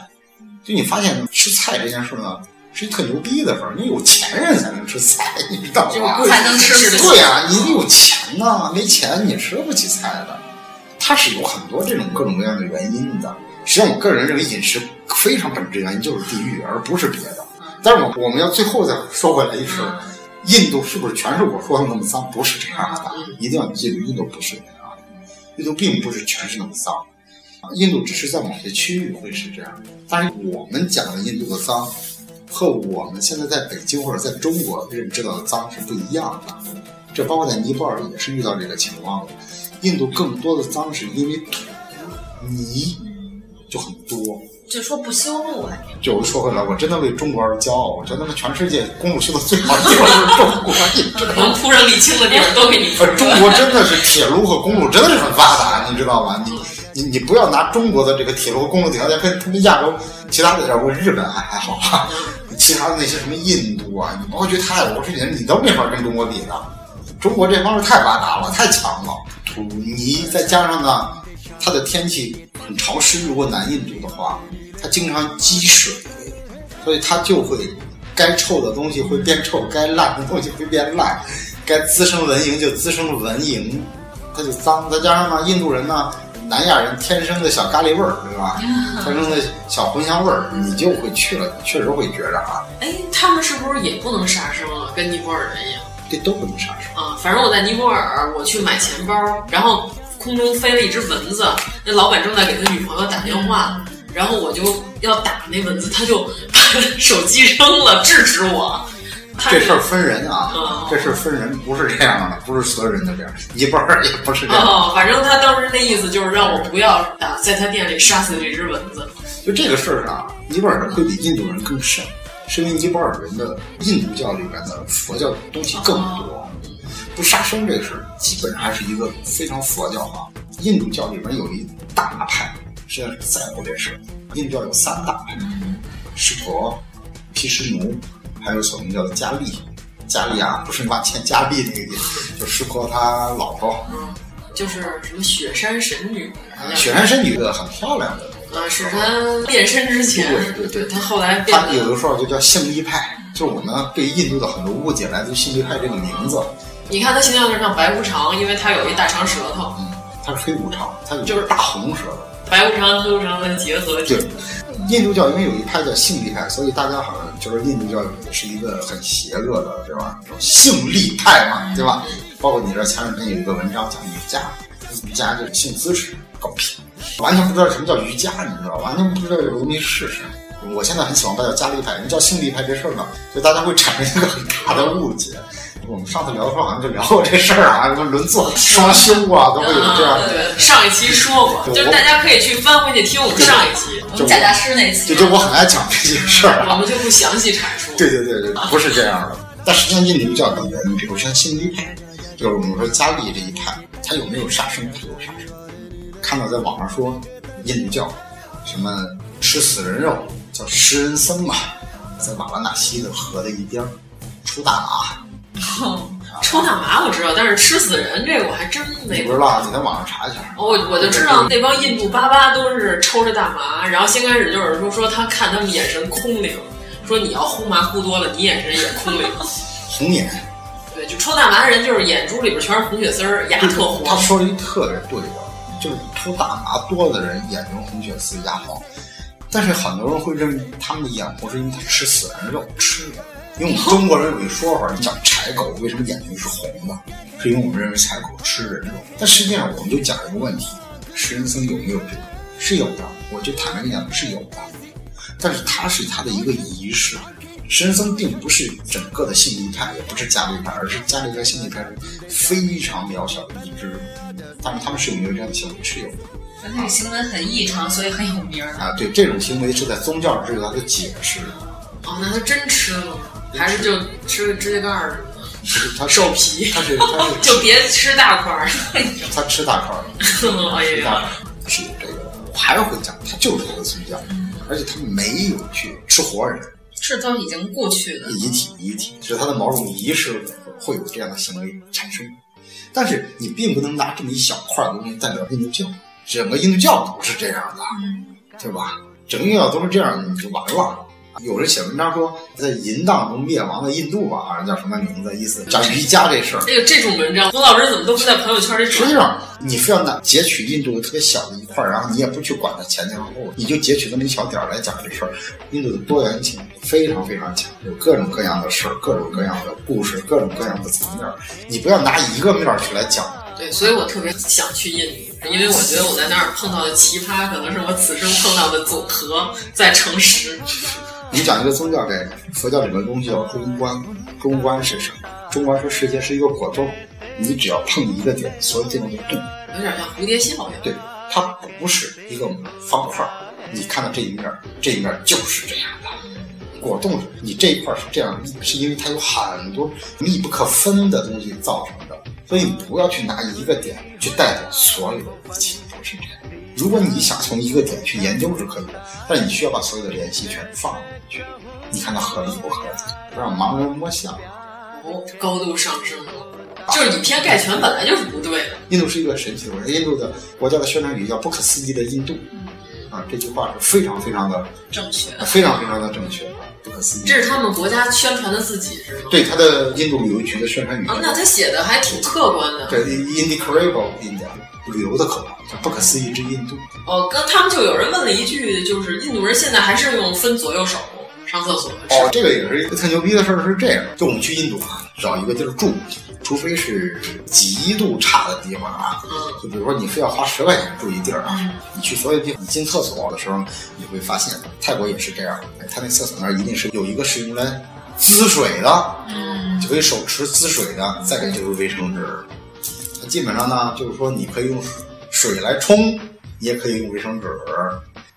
就你发现吃菜这件事呢，是一特牛逼的事儿。你有钱人才能吃菜，你知道吗？才能吃对呀，你得有钱呐，没钱你吃不起菜的。它是有很多这种各种各样的原因的。实际上，我个人认为饮食非常本质原因就是地域，而不是别的。但是我我们要最后再说回来一是，印度是不是全是我说的那么脏？不是这样的，一定要记住，印度不是这样的，印度并不是全是那么脏。印度只是在某些区域会是这样，但是我们讲的印度的脏，和我们现在在北京或者在中国认知到的脏是不一样的。这包括在尼泊尔也是遇到这个情况的。印度更多的脏是因为土泥就很多。就说不修路啊？就说回来，我真的为中国而骄傲。我觉得那全世界公路修的最好的地方就是中国。能铺上沥青的地方都给你。中国真的是铁路和公路真的是很发达，你知道吗？你。你你不要拿中国的这个铁路公路条件跟他们亚洲其他的，要不日本还还好吧？其他的那些什么印度啊，你包括去泰国这些，你都没法跟中国比的。中国这方面太发达了，太强了。土泥再加上呢，它的天气很潮湿。如果南印度的话，它经常积水，所以它就会该臭的东西会变臭，该烂的东西会变烂，该滋生蚊蝇就滋生蚊蝇，它就脏。再加上呢，印度人呢。南亚人天生的小咖喱味儿，对吧？天生的小茴香味儿，你就会去了，确实会觉着啊。哎，他们是不是也不能杀生啊？跟尼泊尔人一样？对，都不能杀生啊。反正我在尼泊尔，我去买钱包，然后空中飞了一只蚊子，那老板正在给他女朋友打电话，然后我就要打那蚊子，他就把手机扔了，制止我。这事儿分人啊，这事儿分人，不是这样的，不是所有人都这样，尼泊尔也不是这样。哦，反正他当时那意思就是让我不要啊，在他店里杀死这只蚊子。就这个事儿上，尼泊尔人会比印度人更甚，是因为尼泊尔人的印度教里边的佛教东西更多。不杀生这个事儿，基本上还是一个非常佛教化。印度教里边有一大派，实际上是在乎这事。印度教有三大派：湿婆、毗湿奴。还有小名叫做加利，加利啊，不是你妈欠佳丽那个意思，就师婆他老婆，嗯，就是什么雪山神女，雪山神女的很漂亮的，啊，是她变身之前，对对对，她后来她有的时候就叫性力派，就是我们对印度的很多误解来自于性力派这个名字。你看她形象有点像白无常，因为她有一大长舌头，嗯，她是黑无常，她就是大红舌头，白无常黑无常的结合体。印度教因为有一派叫性力派，所以大家好像就是印度教也是一个很邪恶的，对吧？性力派嘛，对吧？包括你这前两天有一个文章讲瑜伽，瑜伽就是性姿势，狗屁，完全不知道什么叫瑜伽，你知道完全不知道这个东西是什么。我现在很喜欢把叫加力派，人叫性力派这事儿呢，就大家会产生一个很大的误解。我们上次聊的时候好像就聊过这事儿啊，什么轮坐、双修啊，都会有这样。对，上一期说过，就是大家可以去翻回去听我们上一期，我们贾大师那期。就就我很爱讲这些事儿，我们就不详细阐述。对对对对，不是这样的。但实际上，印度教里面，你比如像新一派，就是我们说加利这一派，他有没有杀生？他有杀生。看到在网上说，印度教什么吃死人肉，叫食人僧嘛，在瓦拉纳西的河的一边出大马。抽大麻我知道，但是吃死人这个我还真没不知道，你在网上查一下。我我就知道那帮印度巴巴都是抽着大麻，然后先开始就是说说他看他们眼神空灵，说你要呼麻呼多了，你眼神也空灵。红眼。对，就抽大麻的人就是眼珠里边全是红血丝儿，牙特黄。他说了一特别对的，就是抽大麻多的人眼睛红血丝、牙黄。但是很多人会认为他们的眼红是因为他吃死人肉吃的。因为我们中国人有一说法，讲柴狗为什么眼睛是红的，是因为我们认为柴狗吃人肉。但实际上，我们就讲一个问题：食人僧有没有这个？是有的。我就坦白跟你讲，是有的。但是它是他的一个仪式。食人僧并不是整个的信力派，也不是伽利派，而是伽利派、信力派非常渺小的一支。但是他们是有没有这样的行为？是有的。那个行为很异常，所以很有名啊。对，这种行为是在宗教是有它的解释。哦，那他真吃了吗？还是就吃个指甲盖儿什么的？他兽皮，他是 他是就别吃大块儿。他吃大块儿，吃大块儿是有这个。我还是会讲，他就是一个宗教，而且他没有去吃活人。是都已经过去的遗体，遗体是他的某种仪式会有这样的行为产生，但是你并不能拿这么一小块东西代表印度教，整个印度教都是这样的，对吧？整个印度教都是这样，你就完了。有人写文章说，在淫荡中灭亡的印度吧，好像叫什么名字？意思讲瑜伽这事儿。哎呦，这种文章，胡老师怎么都不在朋友圈里实际上，你非要拿截取印度特别小的一块，然后你也不去管它前前后后，你就截取这么一小点来讲这事儿。印度的多元性非常非常强，有各种各样的事儿，各种各样的故事，各种各样的层面。你不要拿一个面去来讲。对，所以我特别想去印度，因为我觉得我在那儿碰到的奇葩，可能是我此生碰到的总和在诚实。你讲一个宗教概念，佛教里面东西叫中观，中观是什么？中观说世界是一个果冻，你只要碰一个点，所有地方就动。有点像蝴蝶效应。对，它不是一个方块，你看到这一面，这一面就是这样的。果冻，你这一块是这样，是因为它有很多密不可分的东西造成的，所以你不要去拿一个点去代表所有的一切，都是这样。如果你想从一个点去研究是可以的，但你需要把所有的联系全放进去，你看它合理不合理？不让盲人摸象。哦，高度上升了，就是以偏概全本来就是不对的。印度是一个神奇的国家，印度的国家的宣传语叫“不可思议的印度”，啊，这句话是非常非常的正确，非常非常的正确，这是他们国家宣传的自己是吗？对，他的印度旅游局的宣传语。啊，那他写的还挺客观的。对，Incredible India。旅游的口号叫“不可思议之印度”。哦，刚他们就有人问了一句，就是印度人现在还是用分左右手上厕所？哦，这个也是一个特牛逼的事儿，是这样：就我们去印度啊，找一个地儿住，除非是极度差的地方啊，就比如说你非要花十块钱住一地儿啊，你去所有地方，你进厕所的时候，你会发现泰国也是这样，他那厕所那儿一定是有一个是用来滋水的，嗯，就可以手持滋水的，再给就是卫生纸。基本上呢，就是说你可以用水来冲，你也可以用卫生纸。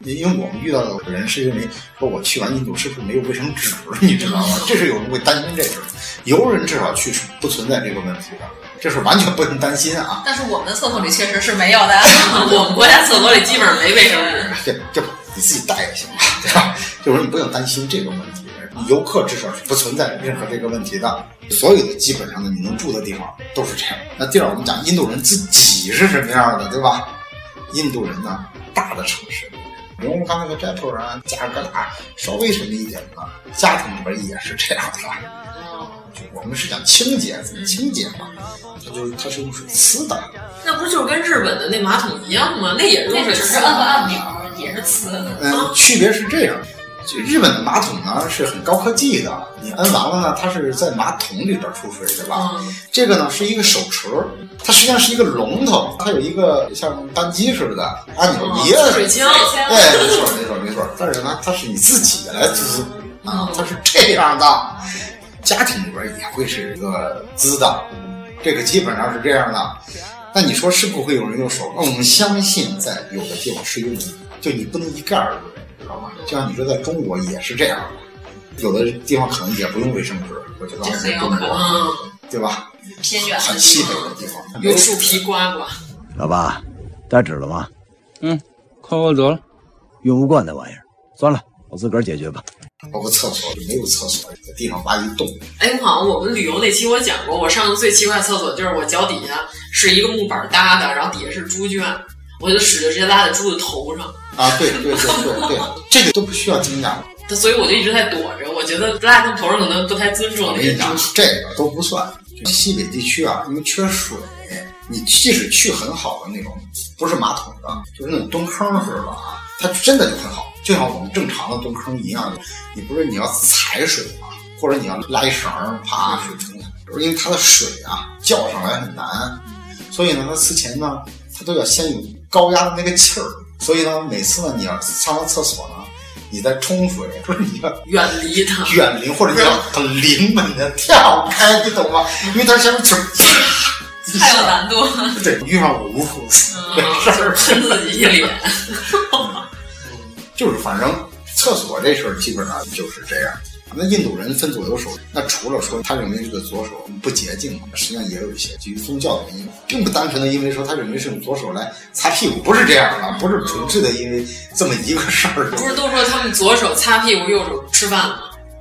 因为我们遇到的人是因为说，我去完印度是不是没有卫生纸？你知道吗？这是有人会担心这事。游人至少去是不存在这个问题的，这是完全不用担心啊。但是我们的厕所里确实是没有的，我们国家厕所里基本上没卫生纸。对，就你自己带也行，对吧？就是说你不用担心这个问题。游客至少是不存在任何这个问题的，所有的基本上的你能住的地方都是这样。那第二，我们讲印度人自己是什么样的，对吧？印度人呢，大的城市，比如我们刚才说斋普啊、加尔各答，稍微什么一点的，家庭里边也是这样的。我们是讲清洁，怎么清洁嘛？它就是它是用水呲的。那不就是跟日本的那马桶一样吗？那也是用水呲，按个按钮也是呲的。嗯，区别是这样。就日本的马桶呢是很高科技的，你摁完了呢，它是在马桶里边出水，对吧？这个呢是一个手持，它实际上是一个龙头，它有一个像扳机似的按钮，一摁，水枪，对，没错，没错，没错。但是呢，它是你自己来滋啊，它是这样的，家庭里边也会是一个滋的，这个基本上是这样的。那你说是不会有人用手？那我们相信在有的地方是用的，就你不能一概而论。知道吗？就像你说，在中国也是这样的，有的地方可能也不用卫生纸，我觉得在中国，对吧？偏远很西北的地方，用树皮刮刮。老爸，带纸了吗？嗯，快快得了，用不惯那玩意儿，算了，我自个儿解决吧。包括厕所就没有厕所，在地上挖一洞。哎，好像我们旅游那期我讲过，我上的最奇怪的厕所就是我脚底下是一个木板搭的，然后底下是猪圈，我就屎就直接拉在猪的头上。啊，对对对对对，这个都不需要惊讶。所以我就一直在躲着，我觉得拉他头上可能不太尊重。我跟你讲，这个都不算。西北地区啊，因为缺水，你即使去很好的那种，不是马桶的，就是那种蹲坑似的啊，它真的就很好，就像我们正常的蹲坑一样。你不是你要踩水吗？或者你要拉一绳啪水冲下来，因为它的水啊叫上来很难，所以呢，它之前呢，它都要先有高压的那个气儿，所以呢，每次呢，你要上完厕所呢。你在冲水，不是你要远离它，远离或者你要很灵敏的跳开，你懂吗？因为它下面就啪，太有难度了。对，遇上我无数次，没事儿喷自己一脸。就是反正厕所这事儿基本上就是这样。那印度人分左右手，那除了说他认为这个左手不洁净，实际上也有一些基于宗教的原因，并不单纯的因为说他认为是用左手来擦屁股，不是这样的，不是纯粹的因为这么一个事儿。不是都说他们左手擦屁股，右手吃饭吗？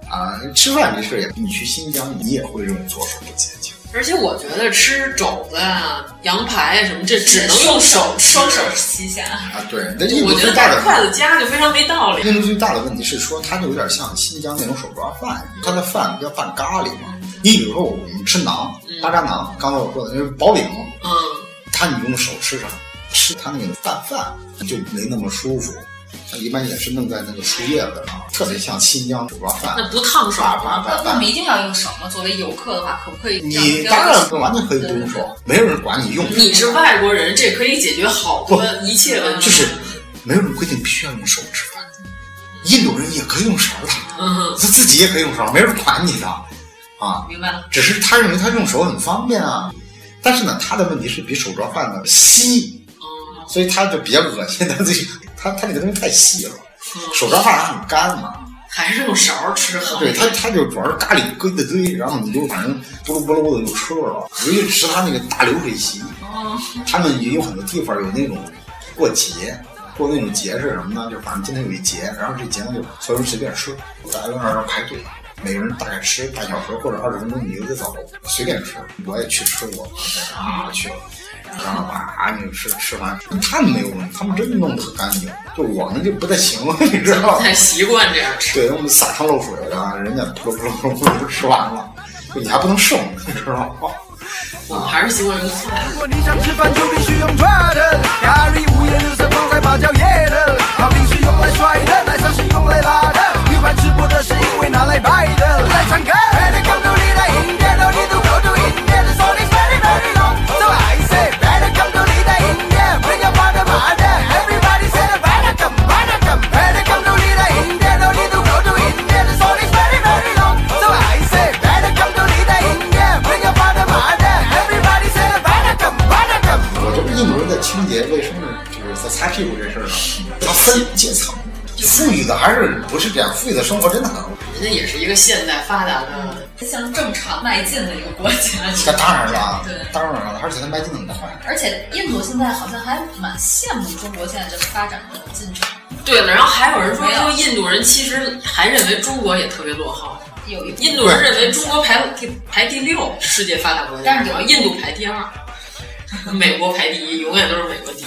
啊，吃饭这事儿也，你去新疆，你也会认为左手不洁净。而且我觉得吃肘子啊、羊排啊什么，这只能用手双手吸下啊。对，那我觉得带筷子夹就非常没道理。印度最大的问题是说，它就有点像新疆那种手抓饭，它的饭要拌咖喱嘛。你比如说我们吃馕、巴扎馕，刚才我说的那是薄饼，嗯，它你用手吃啥？吃它那个拌饭就没那么舒服。它一般也是弄在那个树叶子上，特别像新疆手抓饭。那不烫手吗？那我们一定要用手吗？作为游客的话，可不可以？你当然完全可以不用手，没有人管你用。你是外国人，这可以解决好多一切问题。就是没有人规定必须要用手吃饭，印度人也可以用勺的，嗯，他自己也可以用勺，没人管你的啊。明白了。只是他认为他用手很方便啊，但是呢，他的问题是比手抓饭的稀，嗯，所以他就比较恶心，他自己。他他那个东西太细了，手抓饭还很干嘛，还是用勺吃好。对他，他就主要是咖喱搁一堆，然后你就反正咕噜咕噜的就吃了。尤其吃他那个大流水席，他们也有很多地方有那种过节，过那种节是什么呢？就反正今天有一节，然后这节呢就所有人随便吃，大家在那儿排队，每个人大概吃半小时或者二十分钟你就得走，随便吃。我也去吃过，啊去了。然后把那个吃吃完，他们没有问题，他们真的弄得很干净。就我们就不太行了，你知道太习惯这样吃。对，我们洒汤漏水的，人家扑噜扑噜扑噜就吃完了，就你还不能剩，你知道吗？我还是习惯。如果你想吃饭，就必须用抓的。咖喱五颜六色放在芭蕉叶的，烤饼是用来甩的，是用来拉的，播的是因为拿来摆的。来唱歌。清洁卫生就是在擦屁股这事儿呢？它分阶层，富裕的还是不是这样？富裕的生活真的很，人家也是一个现代发达的，向正常迈进的一个国家。那当然了，对，当然了，而且它迈进很快。而且印度现在好像还蛮羡慕中国现在这个发展的进程。对了，然后还有人说说印度人其实还认为中国也特别落后。有一印度人认为中国排第排第六世界发达国家，但是印度排第二。美国排第一，永远都是美国第一。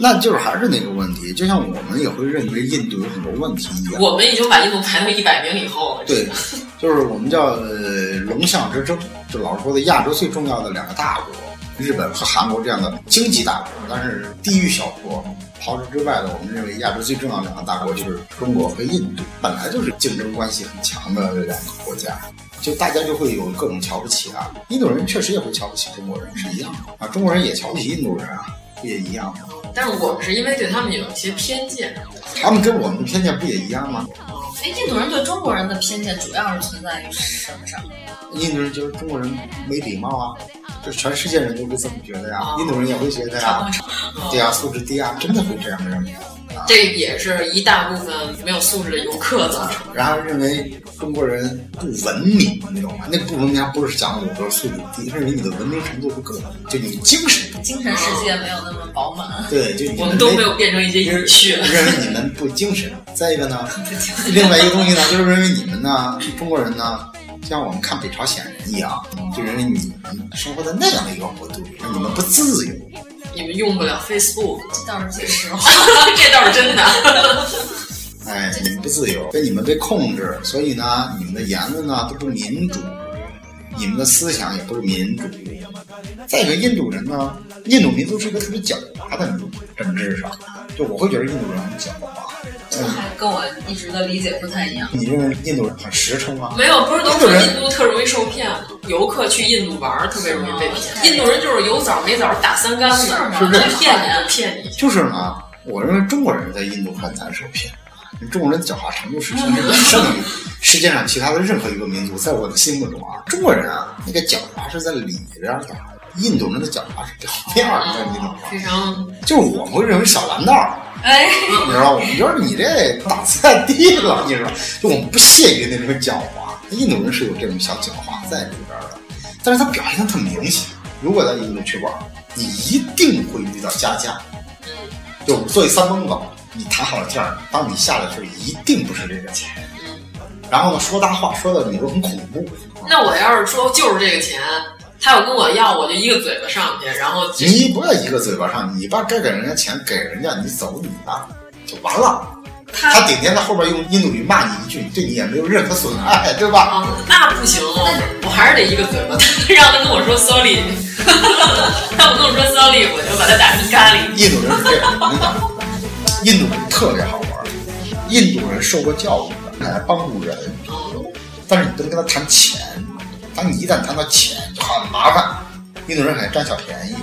那就是还是那个问题，就像我们也会认为印度有很多问题一样。我们已经把印度排到一百名以后了。对，就是我们叫龙象之争，就老说的亚洲最重要的两个大国，日本和韩国这样的经济大国，但是地域小国。刨除之外的，我们认为亚洲最重要的两个大国就是中国和印度，本来就是竞争关系很强的两个国家。就大家就会有各种瞧不起啊，印度人确实也会瞧不起中国人，是一样的啊。中国人也瞧不起印度人啊，不也一样吗？但是我们是因为对他们有一些偏见，他们跟我们的偏见不也一样吗？哎，印度人对中国人的偏见主要是存在于什么上？印度人觉得中国人没礼貌啊，就全世界人都会这么觉得呀，印度人也会觉得呀，对呀，素质低啊，真的会这样认为啊。这也是一大部分没有素质的游客造成。然后认为中国人不文明，你懂吗？那不文明还不是讲我的素质低，认为你的文明程度不够，就你精神精神世界没有那么饱满。对，就我们都没有变成一些语穴，认为你们不精神。再一个呢，另外一个东西呢，就是认为你们呢，中国人呢。像我们看北朝鲜人一样，就认为你们生活在那样的一个国度里，你们不自由，你们用不了 Facebook，这倒是最实话，这倒是真的。哎，你们不自由，所以你们被控制，所以呢，你们的言论呢都不民主，你们的思想也不是民主。再一个，印度人呢，印度民族是一个特别狡猾的民族，本质上，就我会觉得印度人很狡猾。这还跟我一直的理解不太一样。你认为印度人很实诚吗？没有，不是都说印度特容易受骗吗？游客去印度玩特别容易被骗。印度人就是有枣没枣打三竿子，是不是？骗你，骗你。就是呢，我认为中国人在印度很难受骗。中国人狡猾程度是甚至胜于 世界上其他的任何一个民族。在我的心目中啊，中国人啊，那个狡猾是在里边的，印度人的狡猾是表面的，你懂吗？非常，就是我们会认为小蓝道。哎，你知道，我们觉得你这档次太低了，你知道，就我们不屑于那种狡猾。印度人是有这种小狡猾在里边的，但是他表现的特明显。如果在印度去玩，你一定会遇到加价。就作为三蹦子，你谈好了价，当你下来的时候，一定不是这个钱。然后呢，说大话说的你都很恐怖。那我要是说就是这个钱。他要跟我要，我就一个嘴巴上去，然后你不要一个嘴巴上，你把该给人家钱给人家，你走你的就完了。他顶天在后边用印度语骂你一句，对你也没有任何损害，对吧？啊，那不行，我还是得一个嘴巴。让他跟我说 sorry，他不跟我说 sorry，我就把他打成咖喱。印度人是这样，我跟你讲，印度人特别好玩。印度人受过教育的，来帮助人，但是你不能跟他谈钱。当你一旦谈到钱，就很麻烦。印度人很占小便宜，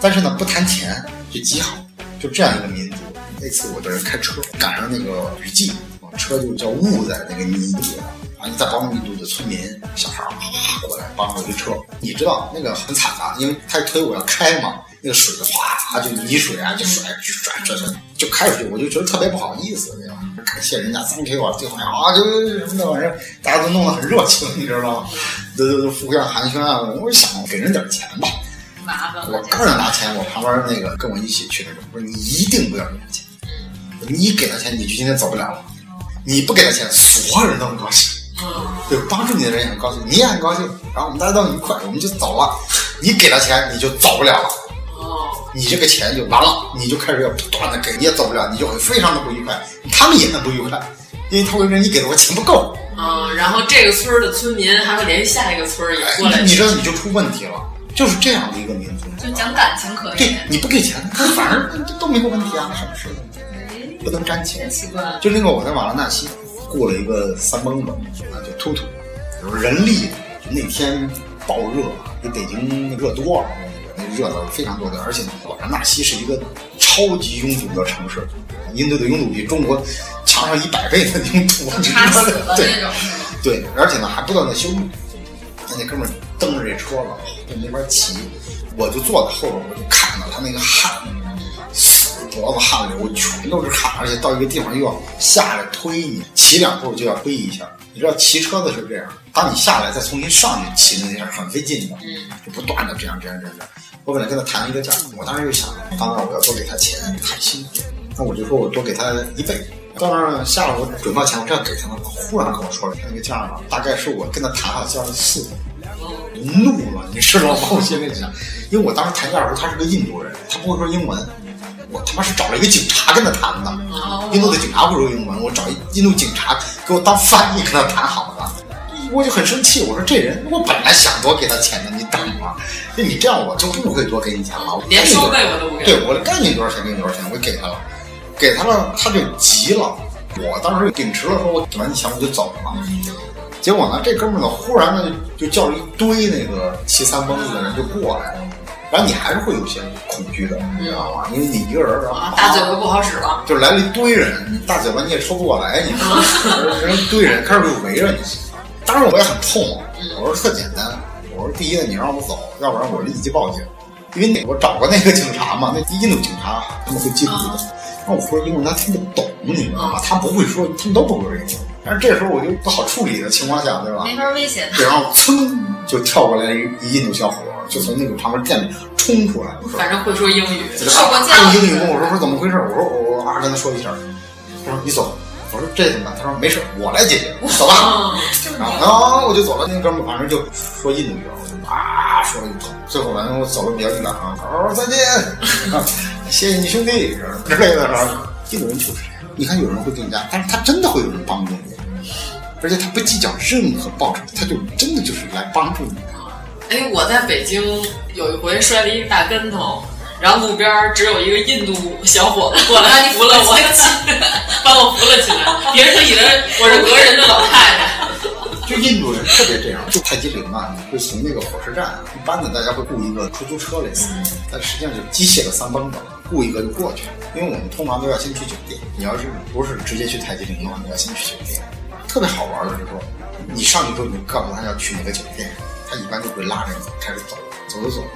但是呢，不谈钱就极好。就这样一个民族。那次我在这开车，赶上那个雨季，车就叫雾在那个泥里了。啊，你再帮印度的村民小孩哗过来帮我一车，你知道那个很惨的，因为他推我要开嘛，那个水哗就泥水啊就甩甩甩甩就开出去，我就觉得特别不好意思，谢人家，thank you 啊，最后啊就什么的玩意儿，大家都弄得很热情，你知道吗？都都都互相寒暄啊，我想给人点钱吧。麻烦我刚要拿钱，我旁边那个跟我一起去的人我说：“你一定不要给他钱，你给他钱，你就今天走不了了。你不给他钱，所有人都很高兴。”对，帮助你的人也很高兴，你也很高兴，然后我们大家都很愉快，我们就走了。你给他钱，你就走不了了。哦，你这个钱就完了，你就开始要不断的给，你也走不了，你就会非常的不愉快，他们也很不愉快，因为他会认为你给的我钱不够。嗯，然后这个村的村民还会联系下一个村也过来，你知道你就出问题了，就是这样的一个民族。就讲感情可以，对，你不给钱，他反而都没有问题啊，什么事不能沾钱。奇怪，就那个我在瓦拉纳西。雇了一个三蹦子，啊，叫突突，就是人力。那天爆热，比北京热多了，那热的非常多的。而且瓦拉纳西是一个超级拥堵的城市，印度的拥堵比中国强上一百倍的拥堵，对对，而且呢还不断的修路。那哥们儿蹬着这车了，在那边骑，我就坐在后边，我就看到他那个汗。脖子汗流，全都是汗，而且到一个地方又要下来推你，骑两步就要推一下。你知道骑车子是这样，当你下来再重新上去骑那下很费劲的，就不断的这样这样这样。我本来跟他谈了一个价，我当时就想，到那我要多给他钱，太辛苦。那我就说我多给他一倍。到那儿下了我准报钱，我这样给他了，忽然跟我说了那个价呢，大概是我跟他谈好价的四倍。怒了，你知道吗？我心里想，因为我当时谈价的时候他是个印度人，他不会说英文。我他妈是找了一个警察跟他谈的，印度的警察不说英文，我找一印度警察给我当翻译跟他谈好的，我就很生气，我说这人我本来想多给他钱的，你等吗？就你这样我就不会多给你钱了，连收费我都不给。对我该你多少钱给你多少钱，我给他了，给他了他就急了，我当时秉持了说我给完你钱我就走了，结果呢这哥们呢忽然呢就就叫了一堆那个骑三蹦子的人就过来了。然后你还是会有些恐惧的，你知道吗？因为你一个人，然后大嘴巴不好使了，就来了一堆人，你大嘴巴你也说不过来，你知道吗？人 一堆人开始就围着你。当时我也很痛，我说特简单，我说第一个你让我走，要不然我立即报警。因为我找过那个警察嘛，那印度警察他们会记录的，那我说英文他听不懂，你知道吗？他不会说，他们都不会说英文。但是这时候我就不好处理的情况下，对吧？没法威胁他。对，然后噌就跳过来一印度小伙，就从那个旁边店里冲出来，反正会说英语，受过教用英语跟我说说怎么回事？我说我我啊跟他说一下，他说你走。我说这怎么办？他说没事，我来解决，走吧。然后啊，我就走了。那哥们反正就说印度语，我就啊说了一通。最后反正我走的比较远啊，我说再见，谢谢你兄弟 之类的。印度人就是这样，你看有人会定价，但是他真的会有人帮助你，而且他不计较任何报酬，他就真的就是来帮助你。哎，我在北京有一回摔了一大跟头。然后路边只有一个印度小伙子过来扶了我起来，把我扶了起来，别人都以为我是讹人的老太太。就印度人特别这样，就泰姬陵啊，你会从那个火车站，一般的大家会雇一个出租车类似，但实际上就是机械的三蹦子，雇一个就过去了。因为我们通常都要先去酒店，你要是不是直接去泰姬陵的话，你要先去酒店。特别好玩的是说，你上去之后，你告诉他要去哪个酒店，他一般就会拉着你开始走，走着走着。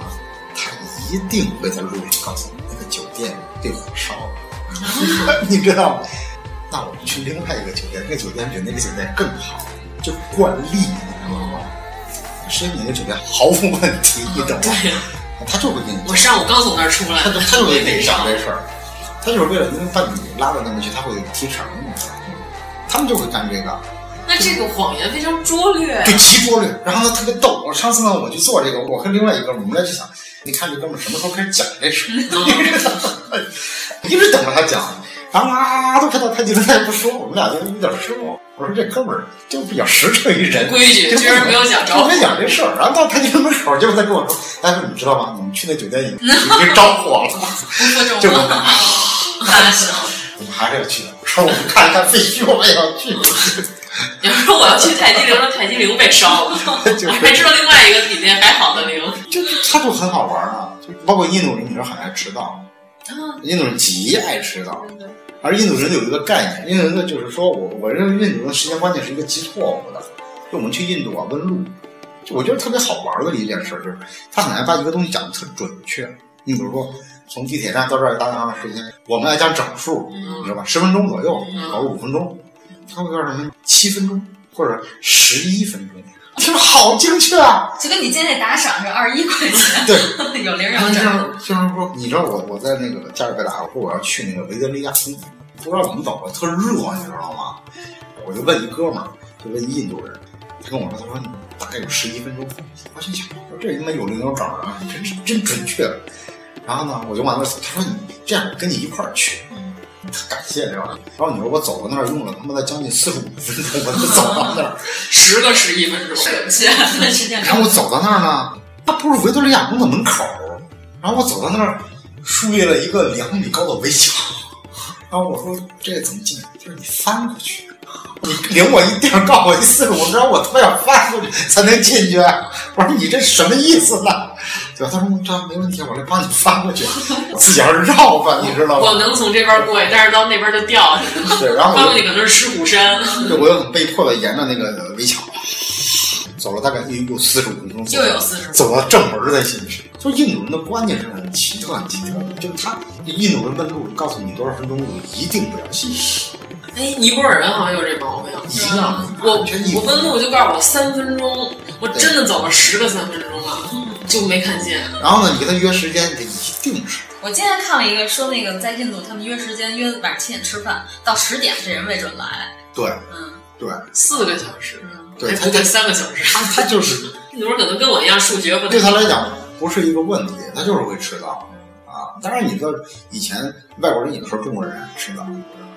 他一定会在路上告诉你那个酒店被火烧了，你知道吗？那我们去另外一个酒店，那个酒店比那个酒店更好，就惯例，你知道吗？所以你那个酒店毫无问题，你懂吗？他就会给你。我上午刚从那儿出来，他就他就会给你讲这事儿，他就是为了因为把你拉到那边去，他会提成，你知道吗？他们就会干这个。那这个谎言非常拙劣，对，极拙劣。然后呢，特别逗。我上次呢，我去做这个，我和另外一个，我们俩就想，你看这哥们什么时候开始讲这事？一直等着他讲，然后啊，都看到他今天他也不说，我们俩就有点失望。我说这哥们儿就比较实诚一人，规矩，居然没有讲着，没讲这事儿。然后到他家门口，结果他跟我说：“哎，你知道吗？你们去那酒店已经已经着火了。”就我们还是要去的。我说我们看看废墟，我们也要去。你要说我要去泰姬陵，说泰姬陵被烧了，我还知道另外一个比那还好的陵，就它就很好玩啊。就包括印度人，你说很爱迟到，印度人极爱迟到，而印度人有一个概念，印度人呢就是说我我认为印度人的时间观念是一个极错误的。就我们去印度啊问路，就我觉得特别好玩的一件事就是他很爱把一个东西讲的特准确。你比如说从地铁站到这儿大概多长时间，我们爱讲整数，你知道吧？十分钟左右，或者五分钟。他会告诉你七分钟或者十一分钟，听着好精确啊！就跟你今天打赏是二十一块钱，对，有零有整。就是说，你知道我我在那个加尔各答，我说我要去那个维多利亚宫，不知道怎么走，特热，你知道吗？我就问一哥们儿，就问印度人，他跟我说，他说你大概有十一分钟。我心想，我说这他妈有零有整啊，真真真准确。然后呢，我就往那走，他说你这样，我跟你一块儿去。感谢对吧？然后你说我走到那儿用了他妈的将近四十五分钟，我就走到那儿。十个十一分钟，然后我走到那儿呢，它不是维多利亚宫的门口，然后我走到那儿，树立了一个两米高的围墙，然后我说这怎么进？他说你翻过去，你 领我一地儿，告诉我一四十五分钟，我他妈要翻过去才能进去。我说你这什么意思呢？对吧？他说这没问题，我来帮你翻过去，自己要绕吧，你知道吗？我能从这边过去，但是到那边就掉下去了。对，然后翻过去可能是狮虎山。对，我又被迫的沿着那个围墙走了大概有有四十五分钟，又有四十，走到正门再进去。就印度人的观念是很奇特、很奇特的，就他印度人问路，告诉你多少分钟路，一定不要信。哎，尼泊尔人好像有这毛病，一样。我我问路就告诉我三分钟，我真的走了十个三分钟了。就没看见。然后呢，你跟他约时间，得一定是。我今天看了一个说，那个在印度，他们约时间约晚上七点吃饭，到十点这人未准来。对，嗯，对，四个小时，对，不对，三个小时。他他就是印度人可能跟我一样数学不。对他来讲不是一个问题，他就是会迟到啊。当然，你知道以前外国人有的时候中国人迟到，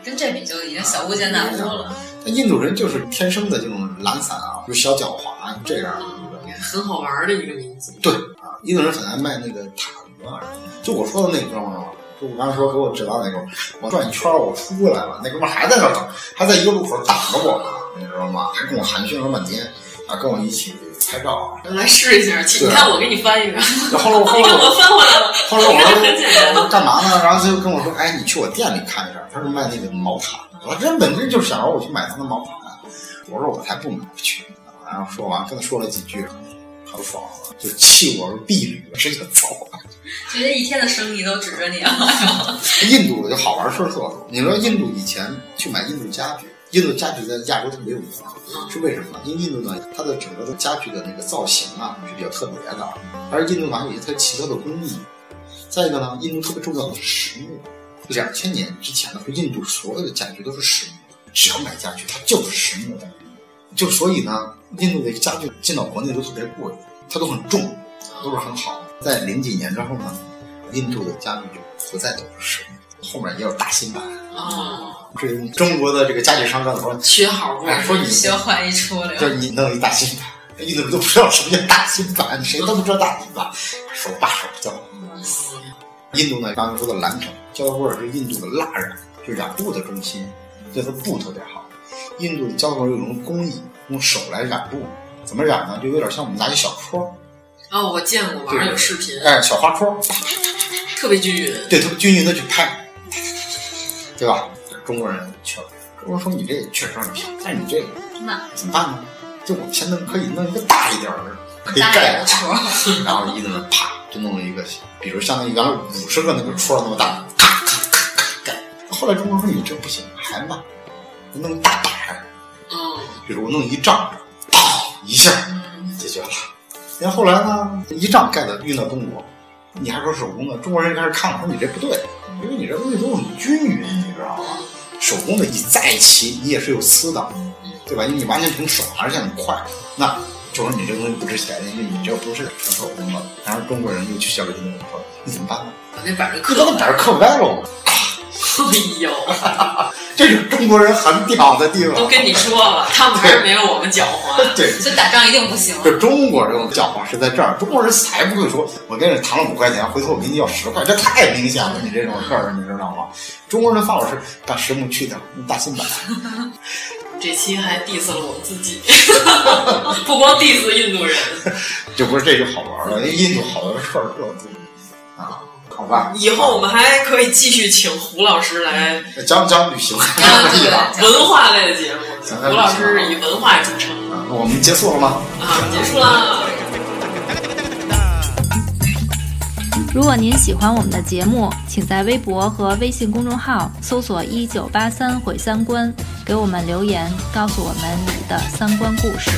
跟这比就已经小巫见大巫了。那印度人就是天生的这种懒散啊，就小狡猾这样的一个。很好玩的一个名字。对啊，印度人很爱卖那个塔子啊。就我说的那哥们儿，就我刚才说给我指导那哥们儿，我转一圈我出来了，那哥们儿还在那等，还在一个路口等着我呢，你知道吗？还跟我寒暄了半天啊，跟我一起拍照。来试一下，你看我给你翻一个。后来我 后来我翻回来了。后来我说 干嘛呢？然后他就跟我说，哎，你去我店里看一下，他是卖那个毛毯。我这本身就是想让我去买他的毛毯。我说我才不买不去。然后说完跟他说了几句。很爽，就弃我如敝履，直接走了。觉得一天的生意都指着你了。印度就好玩事儿特多。你说印度以前去买印度家具，印度家具在亚洲特别有名，是为什么呢？因为印度呢，它的整个的家具的那个造型啊是比较特别的，而印度呢有一些特奇特的工艺。再一个呢，印度特别重要的是实木。两千年之前呢，印度所有的家具都是实木，只要买家具它就是实木的。就所以呢，印度的家具进到国内都特别贵，它都很重，都是很好。在零几年之后呢，印度的家具就不再都是实木，后面也有大新版啊。至于中国的这个家具商刚才说学好过，说你学坏一出溜，就你弄一大新版，印度人都不知道什么叫大新版，谁都不知道大新版，手把手教。印度呢，刚才说的蓝城，焦头尔是印度的蜡染，就染布的中心，所以它布特别好。印度的焦头尔有一种工艺，用手来染布，怎么染呢？就有点像我们拿一小戳。哦，我见过，网上有视频。哎，小花戳，特别均匀。对，特别均匀的去拍，对吧？中国人去了，中国人说你这确实很漂亮，但是你这个怎么办呢？就我们先弄，可以弄一个大一点的，可以盖的戳，然后一个人啪就弄了一个，比如相当于原来五十个那个戳那么大，咔咔咔咔盖。后来中国人说你这不行，还慢，弄一大板，嗯，比如我弄一丈，啪一下解决了。然后后来呢，一丈盖的运到中国，你还说手工的，中国人开始看了，说你这不对，因为你这东西都很均匀，你知道吗？手工的你再齐，你也是有丝的，对吧？因为你完全凭手而且很快，那就说你这东西不值钱，因为你这不是纯手工的。然后中国人又去消费印度说，你怎么办呢？把那板儿刻，把那板儿刻歪了。哎呦，这是中国人很屌的地方。都跟你说了，他们还是没有我们狡猾。对，所以打仗一定不行。这中国这种狡猾是在这儿，中国人才不会说，我跟你谈了五块钱，回头我给你要十块，这太明显了。你这种事儿，你知道吗？中国人的方法是把实木去掉，大新版。这期还 diss 了我自己，不光 diss 印度人。这不是这就好玩了，因为印度好多事儿特多啊。好吧，以后我们还可以继续请胡老师来 讲讲旅行文化类的节目。胡老师是以文化著称。啊，我们结束了吗？啊，结束了。如果您喜欢我们的节目，请在微博和微信公众号搜索“一九八三毁三观”，给我们留言，告诉我们你的三观故事。